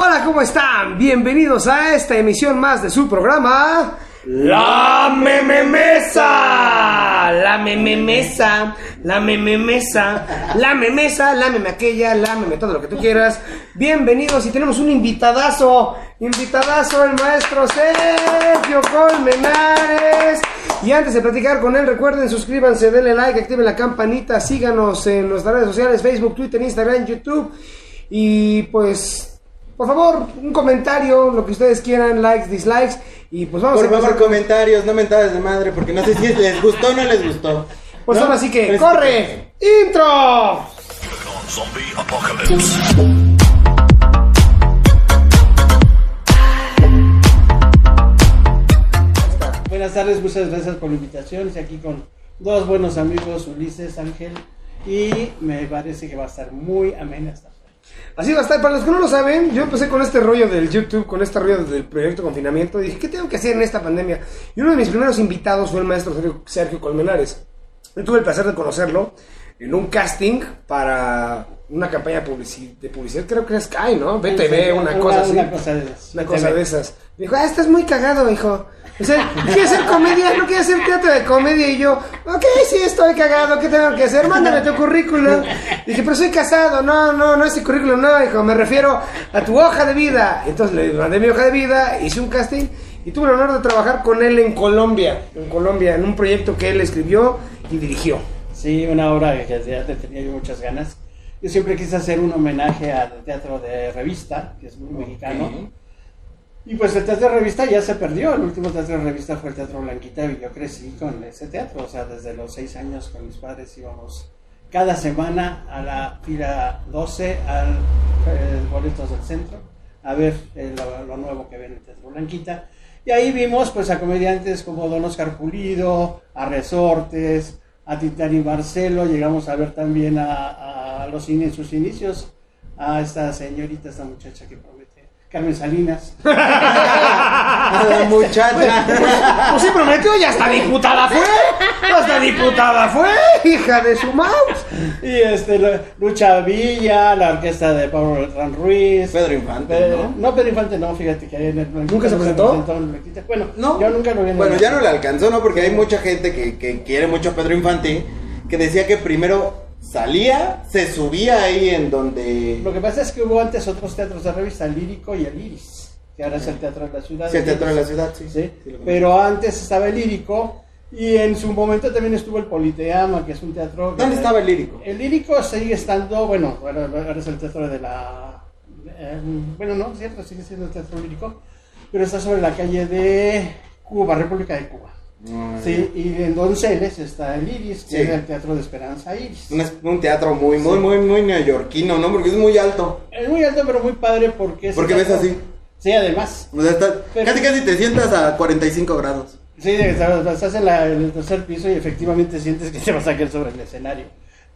Hola, ¿cómo están? Bienvenidos a esta emisión más de su programa. La mememesa, la mememesa, la mememesa, la memesa, la meme aquella, la meme todo lo que tú quieras. Bienvenidos y tenemos un invitadazo, invitadazo el maestro Sergio Colmenares. Y antes de platicar con él, recuerden suscríbanse, denle like, activen la campanita, síganos en nuestras redes sociales, Facebook, Twitter, Instagram, YouTube. Y pues, por favor, un comentario, lo que ustedes quieran, likes, dislikes. Y pues vamos Por a favor, comentarios, no mentadas de madre, porque no sé si les gustó o no les gustó. Pues ¿No? ahora sí que, Pero es ¡corre! ¡Intro! Zombie Apocalypse. Buenas tardes, muchas gracias por la invitación. Estoy aquí con dos buenos amigos, Ulises, Ángel, y me parece que va a estar muy amena esta. Así va a estar. Para los que no lo saben, yo empecé con este rollo del YouTube, con este rollo del proyecto confinamiento. Y dije, ¿qué tengo que hacer en esta pandemia? Y uno de mis primeros invitados fue el maestro Sergio, Sergio Colmenares. Yo tuve el placer de conocerlo en un casting para una campaña publici- de publicidad, creo que es Sky, ¿no? BTV, una, cosa así. Una cosa de esas. Una cosa de esas. Me dijo, ah, estás muy cagado, hijo. O sea, ¿quieres hacer comedia? ¿No quieres hacer teatro de comedia? Y yo, ok, sí, estoy cagado, ¿qué tengo que hacer? Mándame tu currículum. Dije, pero soy casado. No, no, no es el currículum, no, hijo, me refiero a tu hoja de vida. Entonces le mandé mi hoja de vida, hice un casting y tuve el honor de trabajar con él en Colombia. En Colombia, en un proyecto que él escribió y dirigió. Sí, una obra que ya te tenía yo muchas ganas. Yo siempre quise hacer un homenaje al teatro de revista, que es muy mexicano. Y pues el teatro de revista ya se perdió. El último teatro de revista fue el Teatro Blanquita y yo crecí con ese teatro. O sea, desde los seis años con mis padres íbamos cada semana a la fila 12 al eh, Boletos del Centro a ver eh, lo, lo nuevo que ven en el Teatro Blanquita. Y ahí vimos pues a comediantes como Don Oscar Pulido, a Resortes, a Titani Marcelo, llegamos a ver también a, a los cine en sus inicios, a esta señorita, esta muchacha que promete, Carmen Salinas. A la muchacha. Pues sí prometió, ya hasta diputada fue. Hasta diputada fue, hija de su mouse. Y este, la- Lucha Villa, la orquesta de Pablo Beltrán Ruiz. Pedro Infante, Pedro- ¿no? Pedro Infante no, fíjate que ahí en el ¿Nunca se presentó? en el Blanquita. Bueno, No. yo nunca lo vi en el Bueno, ya no le alcanzó, ¿no? Porque hay mucha gente que, que quiere mucho a Pedro Infante que decía que primero salía, se subía ahí en donde. Lo que pasa es que hubo antes otros teatros de revista, el Lírico y el Iris, que ahora es el Teatro de la Ciudad. Sí, el teatro de la ciudad, sí. Pero antes estaba el Lírico y en su momento también estuvo el Politeama, que es un teatro... ¿Dónde estaba el lírico? El Lírico sigue estando, bueno, ahora es el teatro de la... eh, bueno, no, cierto, sigue siendo el teatro lírico, pero está sobre la calle de Cuba, República de Cuba. Sí, y en Donceles está el Iris, que Sí. es el teatro de Esperanza Iris. Un, un teatro muy, muy, muy, muy neoyorquino, ¿no? Porque es muy alto. Es muy alto, pero muy padre porque... Porque ves así. Sí, además. O sea, está- Pero- casi casi te sientas a 45 grados. Sí, estás estás en, la- en el tercer piso y efectivamente sientes que te vas a caer sobre el escenario.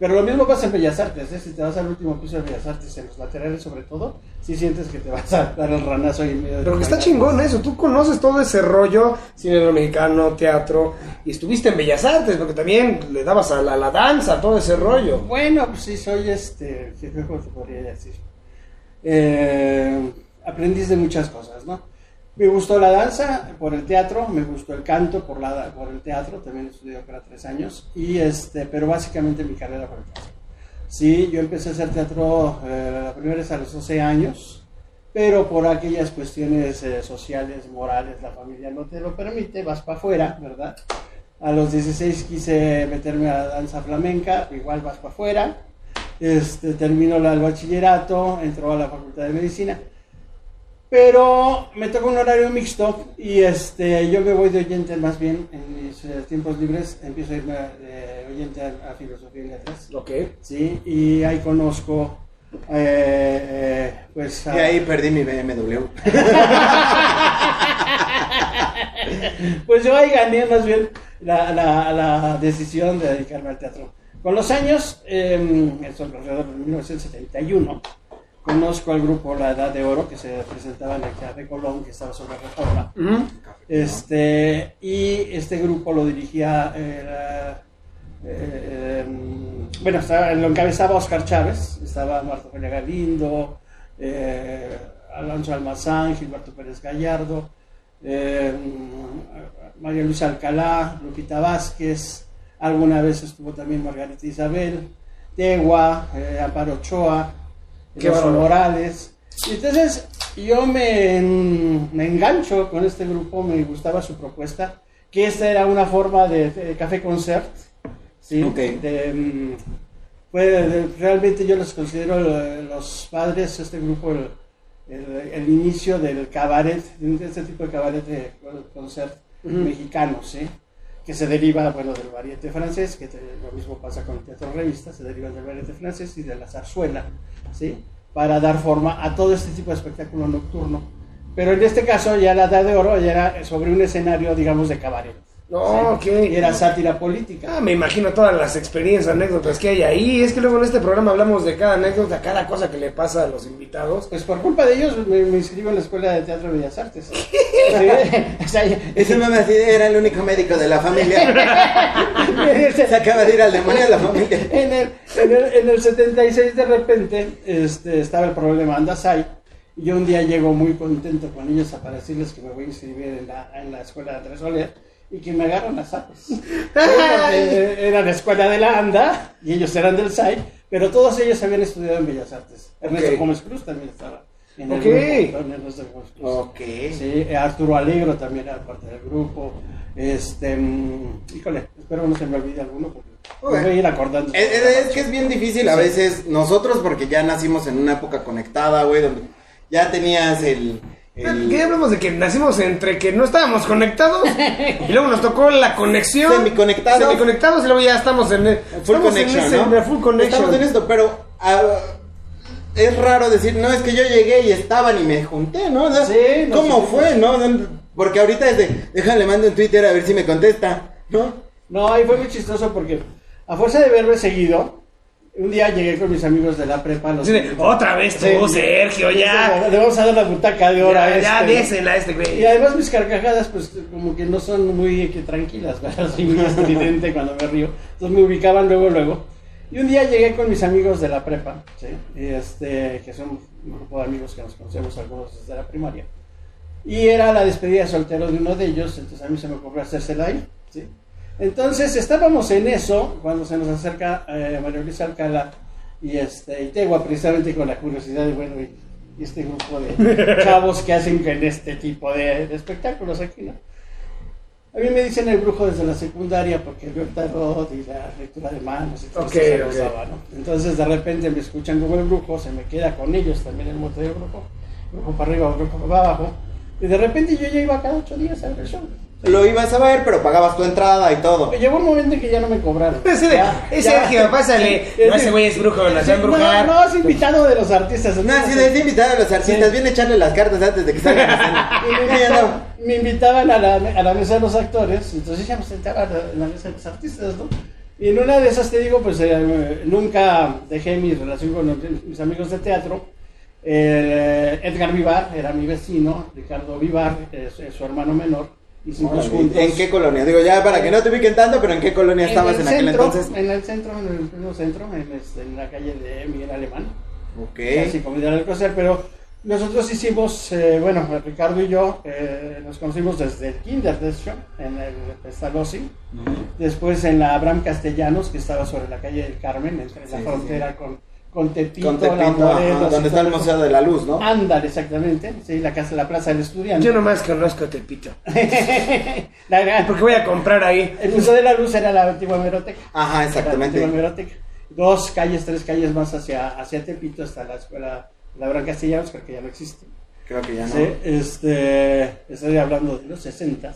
Pero lo mismo pasa en Bellas Artes, ¿eh? si te vas al último piso de Bellas Artes, en los laterales sobre todo, sí sientes que te vas a dar el ranazo ahí en medio. de Pero que está chingón eso, tú conoces todo ese rollo, cine mexicano, teatro, y estuviste en Bellas Artes, porque también le dabas a la, la danza, todo ese rollo. Bueno, pues sí, soy este, ¿qué- ¿cómo te podría decir? Eh, aprendiz de muchas cosas, ¿no? Me gustó la danza por el teatro, me gustó el canto por, el teatro, también estudié ópera tres años, y este, pero básicamente mi carrera por el teatro. Sí, yo empecé a hacer teatro, eh, a los 12 años, pero por aquellas cuestiones eh, sociales, morales, la familia no te lo permite, vas para afuera, ¿verdad? A los 16 quise meterme a la danza flamenca, igual vas para afuera. Este, termino el bachillerato, entró a la facultad de medicina. Pero me tocó un horario mixto y este, yo me voy de oyente más bien en mis eh, tiempos libres, empiezo a irme de oyente a, a filosofía y letras. Ok. Sí, y ahí conozco, eh, eh, pues... Y a- ahí perdí mi BMW. Pues yo ahí gané más bien la, la- la decisión de dedicarme al teatro. Con los años, eh, eso alrededor de 1971, conozco al grupo La Edad de Oro, que se presentaba en el Teatro Colón, que estaba sobre reforma. Ujú. Este, y este grupo lo dirigía, eh, eh, bueno, estaba- lo encabezaba Oscar Chávez, estaba Marta Julia Galindo, eh, Alonso Almazán, Gilberto Pérez Gallardo, eh, María Luisa Alcalá, Lupita Vázquez, alguna vez estuvo también Margarita Isabel, Tegua, eh, Amparo Ochoa, Qué bárbaro. Morales. Y entonces yo me, me engancho con este grupo, me gustaba su propuesta, que esta era una forma de, de café concert, ¿sí? De, de- realmente yo los considero eh, los padres, este grupo, el, el- el inicio del cabaret, de este tipo de cabaret de concert mexicano, ¿sí? Que se deriva bueno, del variete francés, que lo mismo pasa con el teatro revista, se deriva del variete francés y de la zarzuela, ¿sí? para dar forma a todo este tipo de espectáculo nocturno. Pero en este caso ya la Edad de Oro ya era sobre un escenario, digamos, de cabaret. No, ¿sí? ok. Era sátira política. Ah, me imagino todas las experiencias, anécdotas que hay ahí. Es que luego en este programa hablamos de cada anécdota, cada cosa que le pasa a los invitados. Pues por culpa de ellos me, me inscribo en la Escuela de Teatro de Bellas Artes. Sí, o sea, Ese era el único médico de la familia. Se acaba de ir al demonio de la familia. en, el, en, el, en el 76 de repente este, estaba el problema Andasai yo un día llego muy contento con ellos a para decirles que me voy a inscribir en la, en la escuela de Soler y que me agarran a zapes. Era la escuela de la ANDA y ellos eran del SAI, pero todos ellos habían estudiado en Bellas Artes. Ernesto. Gómez Cruz también estaba en el Ok. grupo. también Ernesto Gómez Cruz. Ok. Sí, eh, Arturo Alegro también era parte del grupo. Este, mm, híjole, espero no se me olvide alguno porque voy a ir acordando. Es, es- es que es bien difícil a veces nosotros porque ya nacimos en una época conectada, güey, donde ya tenías el... el- ¿Qué hablamos de que nacimos entre que no estábamos conectados y luego nos tocó la conexión? Semiconectados. Semiconectados y luego ya estamos en el Full estamos connection, en ese- ¿no? full connection. Estamos en esto, pero ah, es raro decir, no, es que yo llegué y estaban y me junté, ¿no? O sea, Sí, no, ¿Cómo sí, sí. fue, no? Porque ahorita es de, déjale, mando en Twitter a ver si me contesta, ¿no? No, y fue muy chistoso porque a fuerza de verme seguido, un día llegué con mis amigos de la prepa. Los de, Otra vez tú, Sí. Sergio, ya. Le vamos a dar la butaca de hora Ya, a ya, este. désela a este Y güey. además mis carcajadas, pues como que no son muy que tranquilas, ¿verdad? Soy muy estridente cuando me río. Entonces me ubicaban luego, luego. Y un día llegué con mis amigos de la prepa, ¿sí? Y este, que son un grupo de amigos que nos conocemos algunos desde la primaria. Y era la despedida de soltero de uno de ellos, entonces a mí se me ocurrió hacérsela ahí, ¿sí? Entonces estábamos en eso cuando se nos acerca eh, María Luisa Alcalá y este y Tegua precisamente con la curiosidad de bueno y, este grupo de chavos que hacen en este tipo de, de espectáculos aquí, ¿no? A mí me dicen el brujo desde la secundaria porque veo el tarot y la lectura de manos y todo Ok, eso se ok. usaba, ¿no? Entonces de repente me escuchan como el brujo, se me queda con ellos también el mote del brujo, brujo para arriba, brujo para abajo, y de repente yo ya iba cada ocho días a ver el show. Lo ibas a ver, pero pagabas tu entrada y todo. Llegó un momento en que ya no me cobraron. Ese de, Ya, es ya. Sergio, pásale. Sí, No, ese güey es brujo, nos va a embrujar. No, no, es invitado de los artistas. No, si de invitado a los artistas, Sí. viene a echarle las cartas antes de que salgan a escena. Y me, me invitaban a la, a la mesa de los actores, entonces ya me sentaba en la mesa de los artistas, ¿no? Y en una de esas te digo, pues eh, nunca dejé mi relación con los- mis amigos de teatro. Eh, Edgar Vivar era mi vecino, Ricardo Vivar es, es su hermano menor. ¿En qué colonia? Digo, ya para que no te ubiquen tanto, pero ¿en qué colonia estabas en, el aquel centro, entonces? En el centro, en el mismo centro, en, este, en la calle de Miguel Alemán. Ok. casi comida al coser, pero nosotros hicimos, eh, bueno, Ricardo y yo eh, nos conocimos desde el kinder, de hecho, en el Pestalozzi, después en la Abraham Castellanos, que estaba sobre la calle del Carmen, entre la sí, frontera con, con Tepito, Con Tepito, la ajá, donde está el Museo de la Luz, ¿no? Ándale, exactamente, sí, la casa, la Plaza del Estudiante. Yo nomás conozco Tepito. La- la- Porque voy a comprar ahí. el Museo de la Luz era la antigua hemeroteca. Ajá, La exactamente. antigua hemeroteca. Dos calles, tres calles más hacia, hacia Tepito, hasta la escuela, la Abraham Castellanos, creo que ya no existe. Creo que ya no. Sí, este, estoy hablando de los 60.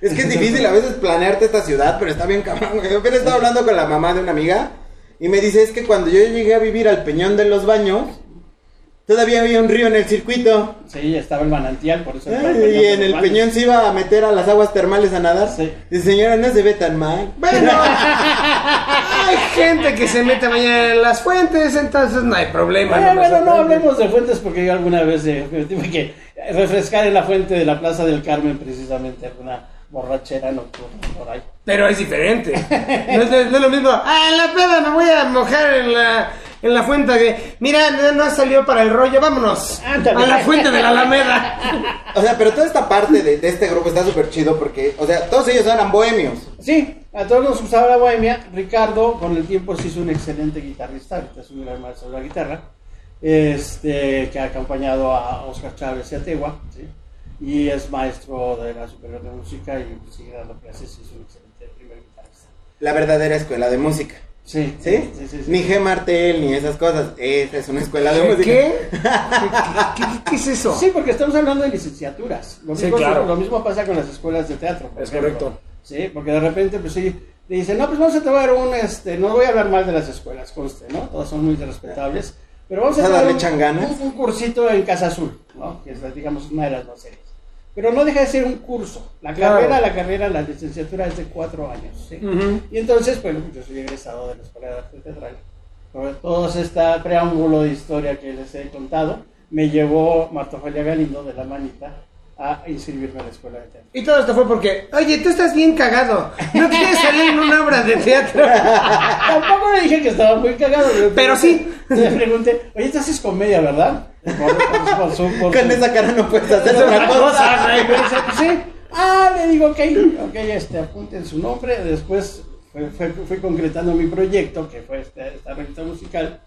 Es que es difícil a veces planearte esta ciudad, pero está bien cabrón. Yo apenas estaba hablando con la mamá de una amiga y me dice, es que cuando yo llegué a vivir al Peñón de los Baños, todavía había un río en el circuito. Sí, estaba el manantial, por eso. Y en el Peñón se iba a meter a las aguas termales a nadar. Sí. Dice, señora, no se ve tan mal. Bueno, hay gente que se mete mañana en las fuentes, entonces no hay problema. Bueno, no bueno, no hablemos de fuentes porque yo alguna vez eh, me tuve que refrescar en la fuente de la Plaza del Carmen precisamente alguna borrachera nocturna por ahí. Pero es diferente. No es, no es lo mismo. Ah, en la peda me voy a mojar en la, en la fuente de, mira, no, no salió para el rollo, vámonos Ándale. a la fuente de la Alameda. O sea, pero toda esta parte de, de este grupo está súper chido porque, o sea, todos ellos eran bohemios. Sí, a todos nos gustaba la bohemia. Ricardo, con el tiempo, se hizo un excelente guitarrista. Ahorita es un gran maestro de la guitarra. Este, que ha acompañado a Oscar Chávez y a Tegua. ¿sí? Y es maestro de la Superior de Música y sigue dando clases. y Es un excelente. La verdadera escuela de música. Sí, ¿Sí? sí, sí, sí. Ni G. Martel, ni esas cosas. Esa es una escuela de música. ¿Qué? ¿Qué, qué- qué es eso? Sí, porque estamos hablando de licenciaturas. Lo Sí, mismo, claro. lo mismo pasa con las escuelas de teatro. Es ejemplo. correcto. Sí, porque de repente, pues sí, le dicen, no, pues vamos a tomar un, este, no voy a hablar mal de las escuelas, conste, ¿no? Todas son muy respetables. Pero vamos a, a tomar darle un, changanas. un- un cursito en Casa Azul, ¿no? Que es, digamos, una de las más serias. Pero no deja de ser un curso. La Claro. carrera, la carrera, la licenciatura es de cuatro años, ¿sí? Ujú. Y entonces, bueno, yo soy egresado de la Escuela de Arte Teatral. Por todo este preámbulo de historia que les he contado, me llevó Marta Ofelia Galindo de la manita a inscribirme a la Escuela de Teatro. Y todo esto fue porque, oye, tú estás bien cagado. No quieres salir en una obra de teatro. Tampoco le dije que estaba muy cagado. Pero pregunté- sí. Le pregunté, oye, tú haces comedia, ¿verdad? Por- por- Con esa cara no puedes hacer otra cosa. Y sí. Ah, le digo, ok, ok, este, apunten su nombre. Después fue- fue- fui concretando mi proyecto, que fue este- esta revista musical.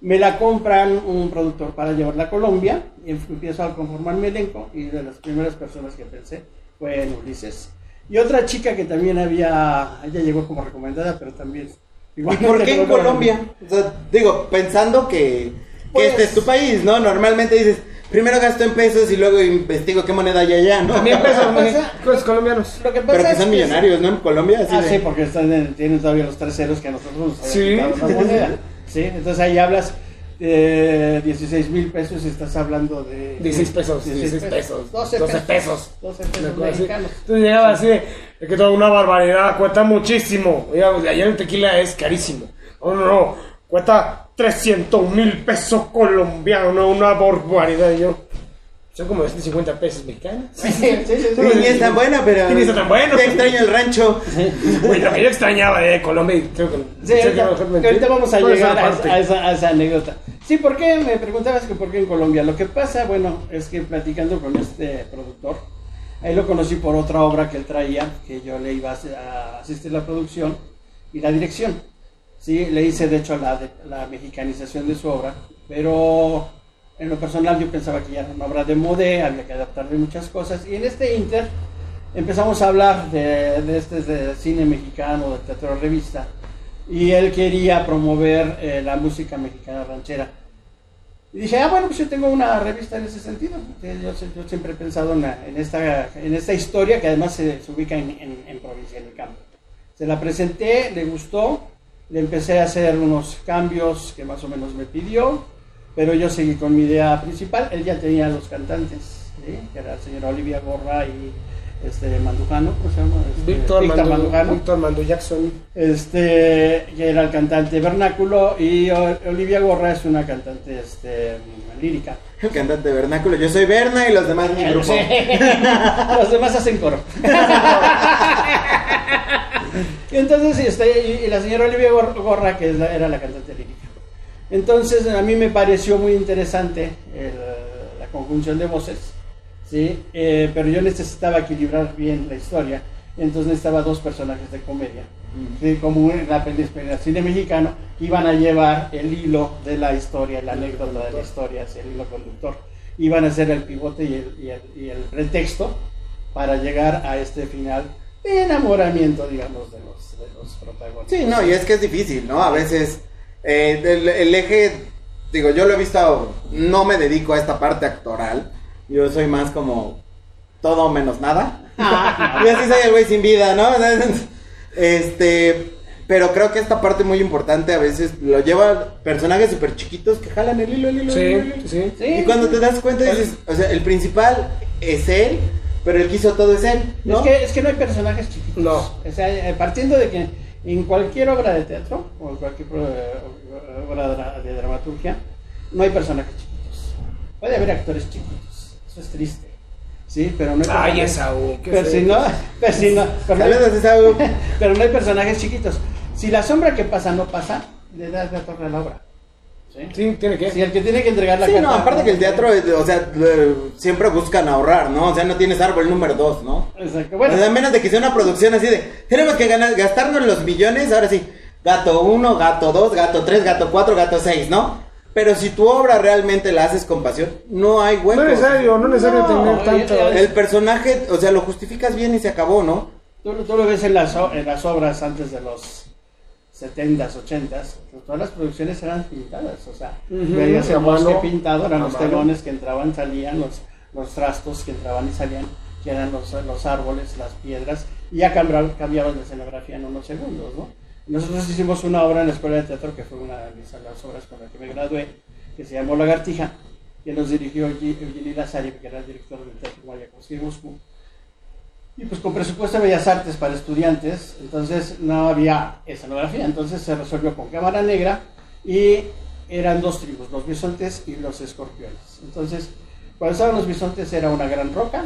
Me la compran un productor para llevarla a Colombia. Y empiezo a conformar mi elenco. Y de las primeras personas que pensé fue en Ulises. Y otra chica que también había, ella llegó como recomendada, pero también... ¿Y igual por qué en Colombia? O sea, digo, pensando que Pues- este es tu país, ¿no? Normalmente dices, primero gasto en pesos y luego investigo qué moneda hay allá, ¿no? También pesos mexicanos colombianos. Lo que pasa Pero que es son millonarios, ¿no? En Colombia, así Ah, de- sí, porque están en- tienen todavía los tres ceros que a nosotros nos Sí. la moneda. Sí, entonces ahí hablas de 16 mil pesos y estás hablando de... 16 pesos, 16 pesos, 12 12 pesos. pesos. 12 Una pesos cosa así. mexicanos. Entonces llegaba así, es que toda una barbaridad, cuesta muchísimo. Allá el tequila es carísimo. No, no, no, cuesta 300 mil pesos colombianos, no, una barbaridad. Y yo, son como 250 pesos mexicanos. Sí, sí, sí, sí. Sí, ni es tan buena, pero. Y ni está tan bueno. Te extraño el rancho. Lo que yo extrañaba de Colombia y creo que... Sí, sé que ahorita, que vamos a llegar a, esa, a esa anécdota. Sí, ¿por qué? Me preguntabas que por qué en Colombia. Lo que pasa, bueno, es que platicando con este productor, ahí lo conocí por otra obra que él traía, que yo le iba a asistir la producción y la dirección. Sí, le hice de hecho la, de- la mexicanización de su obra, pero en lo personal yo pensaba que ya era una obra de modé, había que adaptarle muchas cosas. Y en este inter empezamos a hablar de, de este de cine mexicano, de teatro revista, y él quería promover eh, la música mexicana ranchera. Y dije, ah, bueno, pues yo tengo una revista en ese sentido. Yo, yo siempre he pensado en, la- en esta, en esta historia que además se, se ubica en, en- en provincia, en el campo. Se la presenté, le gustó, le empecé a hacer unos cambios que más o menos me pidió, pero yo seguí con mi idea principal. Él ya tenía los cantantes, ¿sí? que era el señor Olivia Gorra y este Mandujano, ¿cómo se llama? Este, Víctor Mandu, Mandujano Víctor Mandu Jackson. este que era el cantante vernáculo y Olivia Gorra es una cantante este, lírica. El cantante vernáculo. Yo soy Berna y los demás mi grupo. Los demás hacen coro. y entonces este, y, y la señora Olivia Gor- Gorra que la- era la cantante lírica. Entonces a mí me pareció muy interesante el- la conjunción de voces, ¿sí? Eh, pero yo necesitaba equilibrar bien la historia, entonces necesitaba dos personajes de comedia, ¿sí? como la película cine mexicano, que iban a llevar el hilo de la historia, la anécdota de la historia, el hilo conductor. Iban a ser el pivote y el, y el, y el pretexto para llegar a este final enamoramiento, digamos, de los, de los protagonistas. Sí, no, y es que es difícil, ¿no? A veces eh, el, el eje, digo, yo lo he visto, no me dedico a esta parte actoral, yo soy más como todo menos nada. y así soy el güey sin vida, ¿no? Este, pero creo que esta parte muy importante a veces lo lleva personajes súper chiquitos que jalan el hilo, el hilo, el hilo, el hilo. Sí, sí. Sí. Y cuando te das cuenta dices, o sea, el principal es él, pero el que hizo todo es él, ¿no? Es, que, es que no hay personajes chiquitos. No. O sea, eh, partiendo de que en cualquier obra de teatro o en cualquier eh, obra de dramaturgia, no hay personajes chiquitos. Puede haber actores chiquitos. Eso es triste. Sí, pero no hay Ay, Esaú, Pero si feo. no, pero si no, pero no hay personajes chiquitos. Si la sombra que pasa no pasa, le das la torre a la obra. ¿Sí? Sí, tiene que. Sí, el que tiene que entregar la Sí, carta. no, aparte que el teatro, es- o sea, eh, siempre buscan ahorrar, ¿no? O sea, no tienes árbol número dos, ¿no? Exacto. Bueno, O sea, menos de que sea una producción así de, tenemos que ganar, gastarnos los millones, ahora sí, gato 1, gato 2, gato 3, gato 4, gato 6, ¿no? Pero si tu obra realmente la haces con pasión, no hay huecos. No es necesario, no es necesario No, tener tanto. El personaje, o sea, lo justificas bien y se acabó, ¿no? tú, tú lo ves en las, o- en las obras antes de los 70s, 80s, pues todas las producciones eran pintadas, o sea, veías a el bosque mano, pintado, eran los mano. telones que entraban, salían, los, los trastos que entraban y salían, que eran los, los árboles, las piedras, y ya cambiaban, cambiaban de escenografía en unos segundos, ¿no? Nosotros hicimos una obra en la Escuela de Teatro, que fue una de mis- las obras con las que me gradué, que se llamó Lagartija, que nos dirigió Eugeni- Eugenio Lazari, que era el director del Teatro de Moscú. Y pues con presupuesto de Bellas Artes para estudiantes, entonces no había escenografía, entonces se resolvió con cámara negra y eran dos tribus, los bisontes y los escorpiones. Entonces, cuando estaban los bisontes era una gran roca,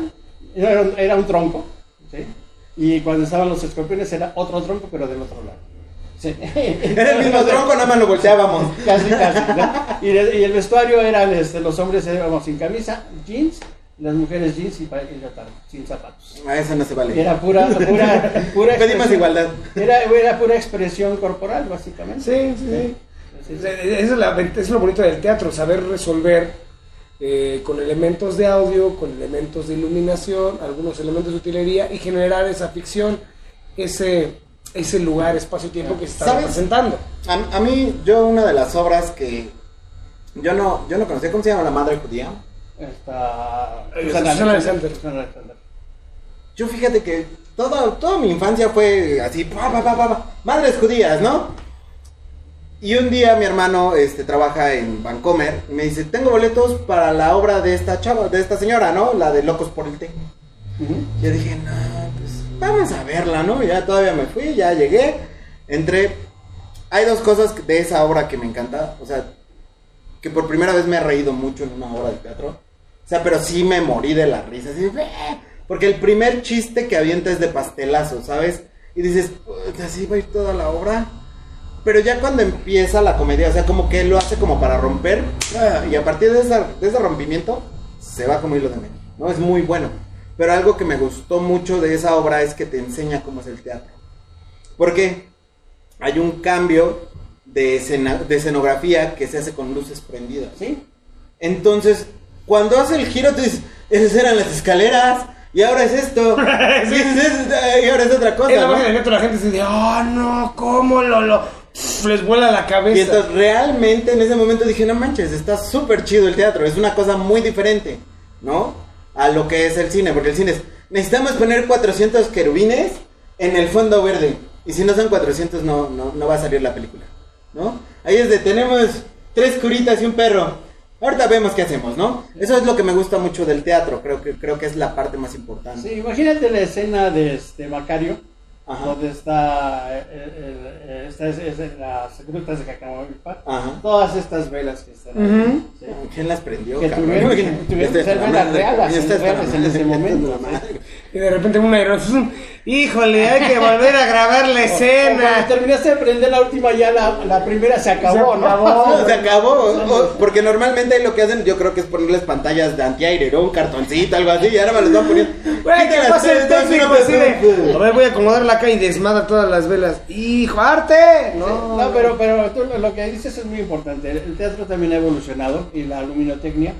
era un, era un tronco, ¿sí? y cuando estaban los escorpiones era otro tronco, pero del otro lado. Sí. Era el mismo tronco, nada más lo volteábamos. Casi, casi. ¿no? Y, el, y el vestuario eran este, los hombres íbamos sin camisa, jeans, las mujeres jeans y, y sin zapatos. A eso no se vale. Era pura, pura, pura Pedimos expresión- igualdad. Era, era pura expresión corporal, básicamente. Sí, sí, sí. Sí. Eso es, la, es lo bonito del teatro, saber resolver eh, con elementos de audio, con elementos de iluminación, algunos elementos de utilería y generar esa ficción, ese, ese lugar, espacio-tiempo que se está ¿Sabes? representando. A, a mí, yo una de las obras que yo no, yo no conocía, ¿cómo se llama la madre judía? Eh, Susana Alexander. Yo fíjate que toda, toda mi infancia fue así, pa, pa, pa, pa, pa, madres judías, ¿no? Y un día mi hermano este, trabaja en Vancomer y me dice, tengo boletos para la obra de esta chava, de esta señora, ¿no? La de Locos por el Té. Yo dije, no, pues vamos a verla, ¿no? Ya todavía me fui, ya llegué, entré. Hay dos cosas de esa obra que me encanta, o sea, que por primera vez me he reído mucho en una obra de teatro. Sea, pero sí me morí de la risa, así, porque el primer chiste que avienta es de pastelazo, ¿sabes? Y dices, "Puta, así va a ir toda la obra. Pero ya cuando empieza la comedia, o sea, como que lo hace como para romper, ah, y a partir de ese rompimiento, se va como hilo de medio, ¿no? Es muy bueno. Pero algo que me gustó mucho de esa obra es que te enseña cómo es el teatro. Porque hay un cambio de, escena- de escenografía que se hace con luces prendidas. ¿Sí? Entonces, cuando hace el giro, tú dices, esas eran las escaleras, y ahora es esto, y, es- y ahora es otra cosa. Es la ¿no? del teatro, la gente se dice, oh no, ¿cómo lo, lo? Pff, les vuela la cabeza. Y entonces realmente en ese momento dije, no manches, está súper chido el teatro, es una cosa muy diferente, ¿no? A lo que es el cine, porque el cine es, necesitamos poner 400 querubines en el fondo verde, y si no son 400 no, no, no va a salir la película, ¿no? Ahí es de, tenemos tres curitas y un perro, ahorita vemos qué hacemos, ¿no? Eso es lo que me gusta mucho del teatro, creo que, creo que es la parte más importante. Sí, imagínate la escena de este Macario, Ajá. donde está, eh, el- el- esta es- es en las grutas de Ajá. todas estas velas que están ahí, Ujú. sí. ¿Quién las prendió? Que cabrón? tuvieron- que tuvieron es ser la velas reales, es en ese es la momento. Y de repente un aire, híjole, hay que volver a grabar la O cuando escena. terminaste de prender la última, ya la, la primera se acabó, Se ¿no? acabó. Se acabó. o- porque normalmente lo que hacen, yo creo que es ponerles pantallas de antiaire, ¿no? Un cartoncito, algo así, y ahora me los van poniendo. Güey, ¿qué Quítenlas, pasa el técnico así de. A ver, voy a acomodar la y desmadra todas las velas. ¡Hijo, arte! No, No, pero, pero tú lo que dices es muy importante. El- El teatro también ha evolucionado y la luminotecnia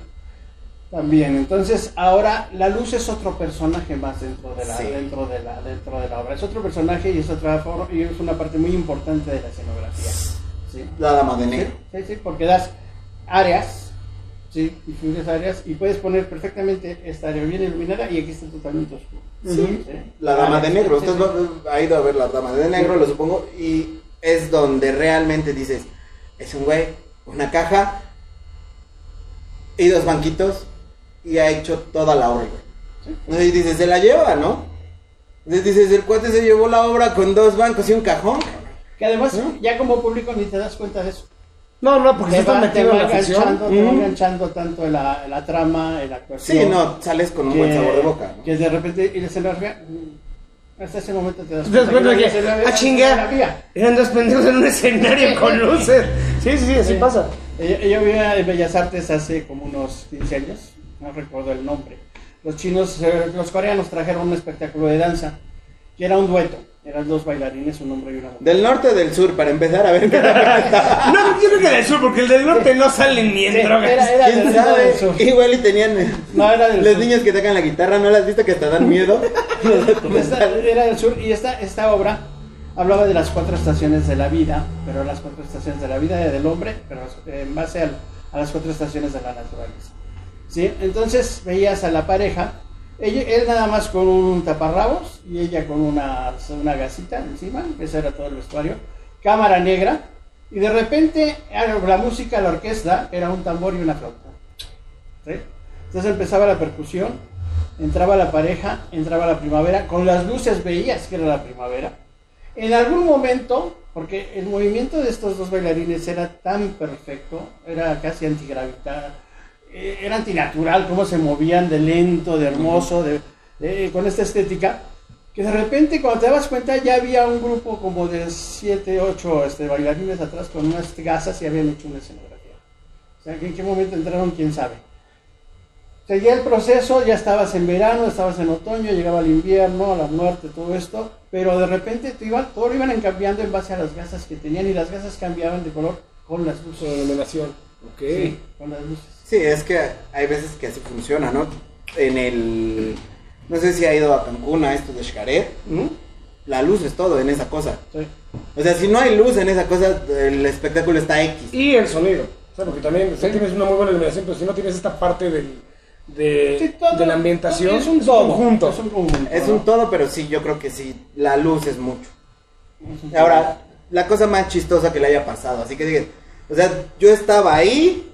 también. Entonces, ahora la luz es otro personaje más dentro de la, Sí. dentro de la, dentro de la obra. Es otro personaje y es otra forma, y es una parte muy importante de la escenografía. ¿sí? La dama de negro. sí, sí, porque das áreas, sí, diferentes áreas y puedes poner perfectamente esta área bien iluminada y aquí está totalmente oscuro. Sí. La dama de negro. Usted ha ido a ver la dama de negro, lo supongo, y es donde realmente dices, es un güey, una caja y dos banquitos y ha hecho toda la obra, güey. Y dices, se la lleva, ¿no? Entonces dices, el cuate se llevó la obra con dos bancos y un cajón. Que además, ya como público ni te das cuenta de eso. No, no, porque te va, te metido va en la ficción. enganchando, te va enganchando tanto en la, en la trama, en la actuación. Sí, no, sales con un buen sabor de boca. ¿no? Que de repente, y escenografía, mm, hasta ese momento te das Te cuenta que, ah, chinga, eran dos pendejos en un escenario con luces. Sí, sí, sí, así Sí. pasa. Ella, ella vivía en Bellas Artes hace como unos 15 años, no recuerdo el nombre. Los chinos, eh, los coreanos trajeron un espectáculo de danza, que era un dueto. Eran dos bailarines, un hombre y una mujer. Del norte o del sur, para empezar a ver qué No, yo creo que del sur, porque el del norte no salen ni en Sí, drogas. era- era- ¿Quién era sabe? del sur. Igual y tenían No, era del los sur. niños que tocan la guitarra, ¿no las has visto que hasta dan miedo? Esta- era del sur y esta, esta obra hablaba de las cuatro estaciones de la vida, pero las cuatro estaciones de la vida del hombre, pero en base al- a las cuatro estaciones de la naturaleza. ¿Sí? Entonces veías a la pareja, ella, él nada más con un taparrabos y ella con una, una gasita encima, ese era todo el vestuario, cámara negra, y de repente la música, la orquesta, era un tambor y una flauta. ¿sí? Entonces empezaba la percusión, entraba la pareja, entraba la primavera, con las luces veías que era la primavera. En algún momento, porque el movimiento de estos dos bailarines era tan perfecto, era casi antigravitar, eh, era antinatural, cómo se movían de lento, de hermoso, de, de- con esta estética, que de repente cuando te dabas cuenta ya había un grupo como de 7, 8 este, bailarines atrás con unas gasas y habían hecho una escenografía. O sea, que en qué momento entraron, quién sabe. Seguía el proceso, ya estabas en verano, estabas en otoño, llegaba el invierno, la muerte, todo esto, pero de repente te iban, todo lo iban cambiando en base a las gasas que tenían y las gasas cambiaban de color con las luces. denominación. Ok. Sí, con las luces. Sí, es que hay veces que así funciona, ¿no? En el... No sé si ha ido a Cancún a esto de Xcaret. Ujú, La luz es todo en esa cosa. sí. O sea, si no hay luz en esa cosa, el espectáculo está X. Y el sonido. O sea, porque también Sí. tienes una muy buena iluminación, pero si no tienes esta parte del, de, Sí, todo- de la ambientación, es un todo, conjunto. Es un conjunto. Es ¿no? un todo, pero sí, yo creo que sí, la luz es mucho. Ahora, la cosa más chistosa que le haya pasado, así que digas, o sea, yo estaba ahí,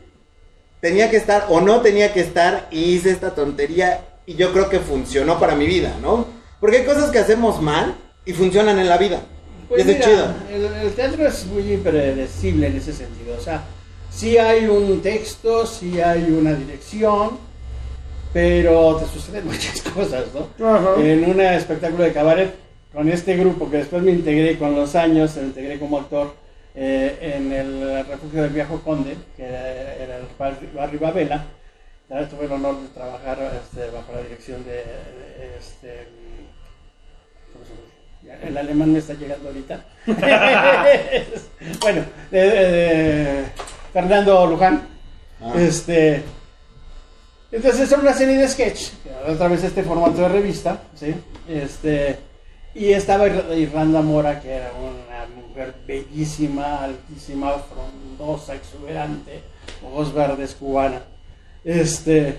tenía que estar o no tenía que estar y hice esta tontería y yo creo que funcionó para mi vida, ¿no? Porque hay cosas que hacemos mal y funcionan en la vida. Pues mira, chido. El, el teatro es muy impredecible en ese sentido. O sea, sí hay un texto, sí hay una dirección, pero te suceden muchas cosas, ¿no? Ajá. En un espectáculo de cabaret, con este grupo que después me integré con los años, me integré como actor eh, en el refugio del Viejo Conde, que era, era el barrio, barrio Babela. Tuve el honor de trabajar este, bajo la dirección de, de, este, El alemán me está llegando ahorita. bueno, de, de- de Fernando Luján. Ah. Este, entonces son una serie de sketch, otra vez este formato de revista, ¿sí? Este, y estaba Ir- Irlanda Mora, que era una mujer bellísima, altísima, frondosa, exuberante, ojos verdes, cubana. Este,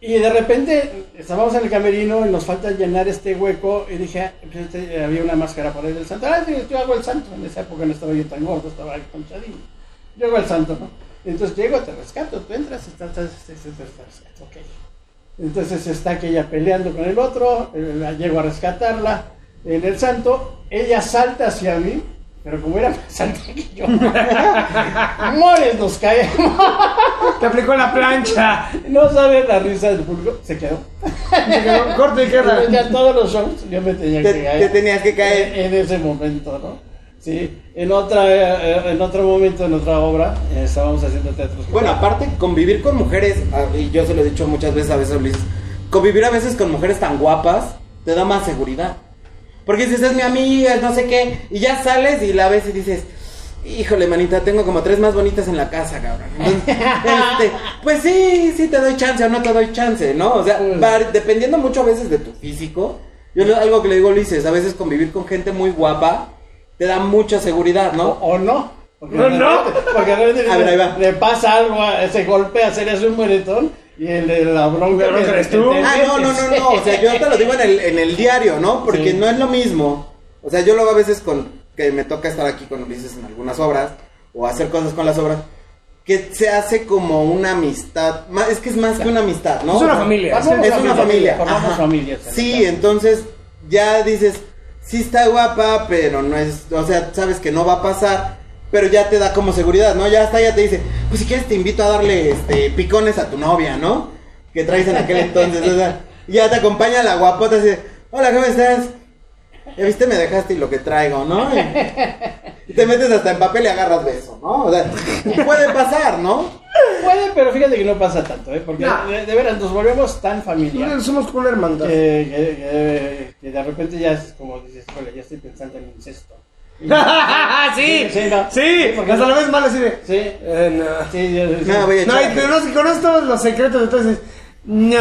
y de repente estábamos en el camerino y nos falta llenar este hueco y dije, este, había una máscara por ahí del santo. Ah, sí, yo hago el santo. En esa época no estaba yo tan gordo, estaba conchadín. Yo hago el santo, ¿no? Entonces llego, te rescato, tú entras, estás, estás, estás, ok. Entonces está aquella peleando con el otro, eh, llego a rescatarla. En el santo, ella salta hacia mí, pero como era más alta que yo, mores nos caemos. Te aplicó la plancha. No sabe la risa del público, se quedó. Se quedó corte y queda. Ya todos los shows yo me tenía Te- que caer. te tenías que caer. En, en ese momento, ¿no? Sí, en, otra, eh, en otro momento, en otra obra, eh, estábamos haciendo teatro. Bueno, aparte, convivir con mujeres, ah, y yo se lo he dicho muchas veces, a veces Ulises, convivir a veces con mujeres tan guapas te da más seguridad. Porque dices, es mi amiga, no sé qué, y ya sales y la ves y dices, híjole, manita, tengo como tres más bonitas en la casa, cabrón. Entonces, este, pues sí, sí te doy chance o no te doy chance, ¿no? O sea, Mm. va dependiendo mucho a veces de tu físico. Yo algo que le digo a Ulises, a veces convivir con gente muy guapa te da mucha seguridad, ¿no? o no. Porque No, no. Porque A ver, ahí va. le pasa algo, a ese golpe, hacer eso un moretón, y el de la bronca. La bronca que- eres que tú. te Ah, no, no, no, no. O sea, yo te lo digo en el, en el diario, ¿no? Porque Sí. no es lo mismo. O sea, yo lo hago a veces con que me toca estar aquí con Ulises en algunas obras o hacer cosas con las obras que se hace como una amistad. Es que es más que una amistad, ¿no? Es una familia. Formamos Es una familia. Formamos Ajá. familias. Sí, entonces ya dices, sí está guapa, pero no es, o sea, sabes que no va a pasar, pero ya te da como seguridad, ¿no? Ya hasta ya te dice, pues si quieres te invito a darle este picones a tu novia, ¿no? Que traes en aquel entonces, o sea, y ya te acompaña la guapota así, de, hola, ¿cómo estás? Ya viste, me dejaste y lo que traigo, ¿no? Y, y te metes hasta en papel y agarras beso, ¿no? O sea, puede pasar, ¿no? Puede, pero fíjate que no pasa tanto, ¿eh? Porque No. de, de veras nos volvemos tan familiares. Somos como una hermandad. que, que- que- que de repente ya es como dices, ya estoy pensando en incesto. Sí, Sí, no. sí, Sí, porque hasta no- la vez mal así de. Sí, eh, no. sí, yo- sí. No, voy a No, y no, si conoces todos los secretos, entonces. No.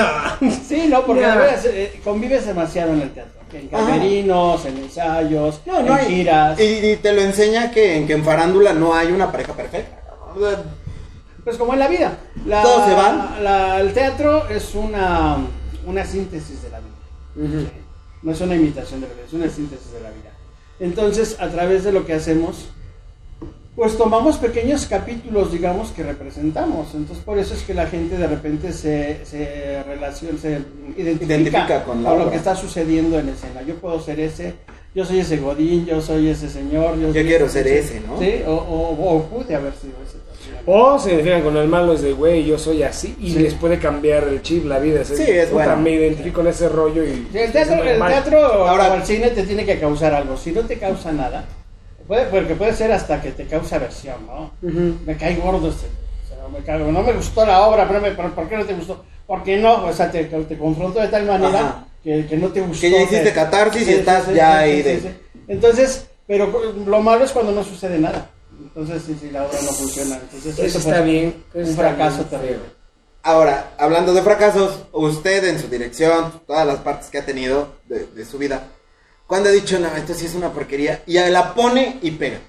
Sí, no, porque veras, eh, convives demasiado en el teatro. En Ajá. camerinos, en ensayos, No, no en hay- giras. Y, y te lo enseña que, que en farándula no hay una pareja perfecta. Pues como en la vida. La- Todos se van. la- el teatro es una, una síntesis de la vida. Sí. No es una imitación de la vida, es una síntesis de la vida. Entonces, a través de lo que hacemos, pues tomamos pequeños capítulos, digamos, que representamos. Entonces, por eso es que la gente de repente se, se relaciona, se identifica, Identifica con la lo que está sucediendo en escena. Yo puedo ser ese, yo soy ese Godín, yo soy ese señor. Yo, soy quiero ser ese, ¿no? Sí, o, o- o pude haber sido ese. O se identifican con el malo, es de güey, yo soy así. Y Sí. les puede cambiar el chip, la vida. Sí, es puta, bueno. Me identifico con ese rollo y. Sí, el teatro, es el teatro Ahora- o el cine te tiene que causar algo. Si no te causa nada, puede, porque puede ser hasta que te causa aversión, ¿no? Me cae gordo este. o sea, me cago, no me gustó la obra, pero, me- pero ¿por qué no te gustó? Porque no, o sea, te, te confrontó de tal manera Ajá. que, que no te gustó. Que ya hiciste catarsis y estás ya ahí de- Entonces, pero lo malo es cuando no sucede nada. Entonces, si, si la obra no funciona. Entonces, Eso fue está bien. eso Un está fracaso bien, terrible. Ahora, hablando de fracasos, usted en su dirección, todas las partes que ha tenido de, de su vida, cuando ha dicho, no, esto sí es una porquería, y la pone y pega.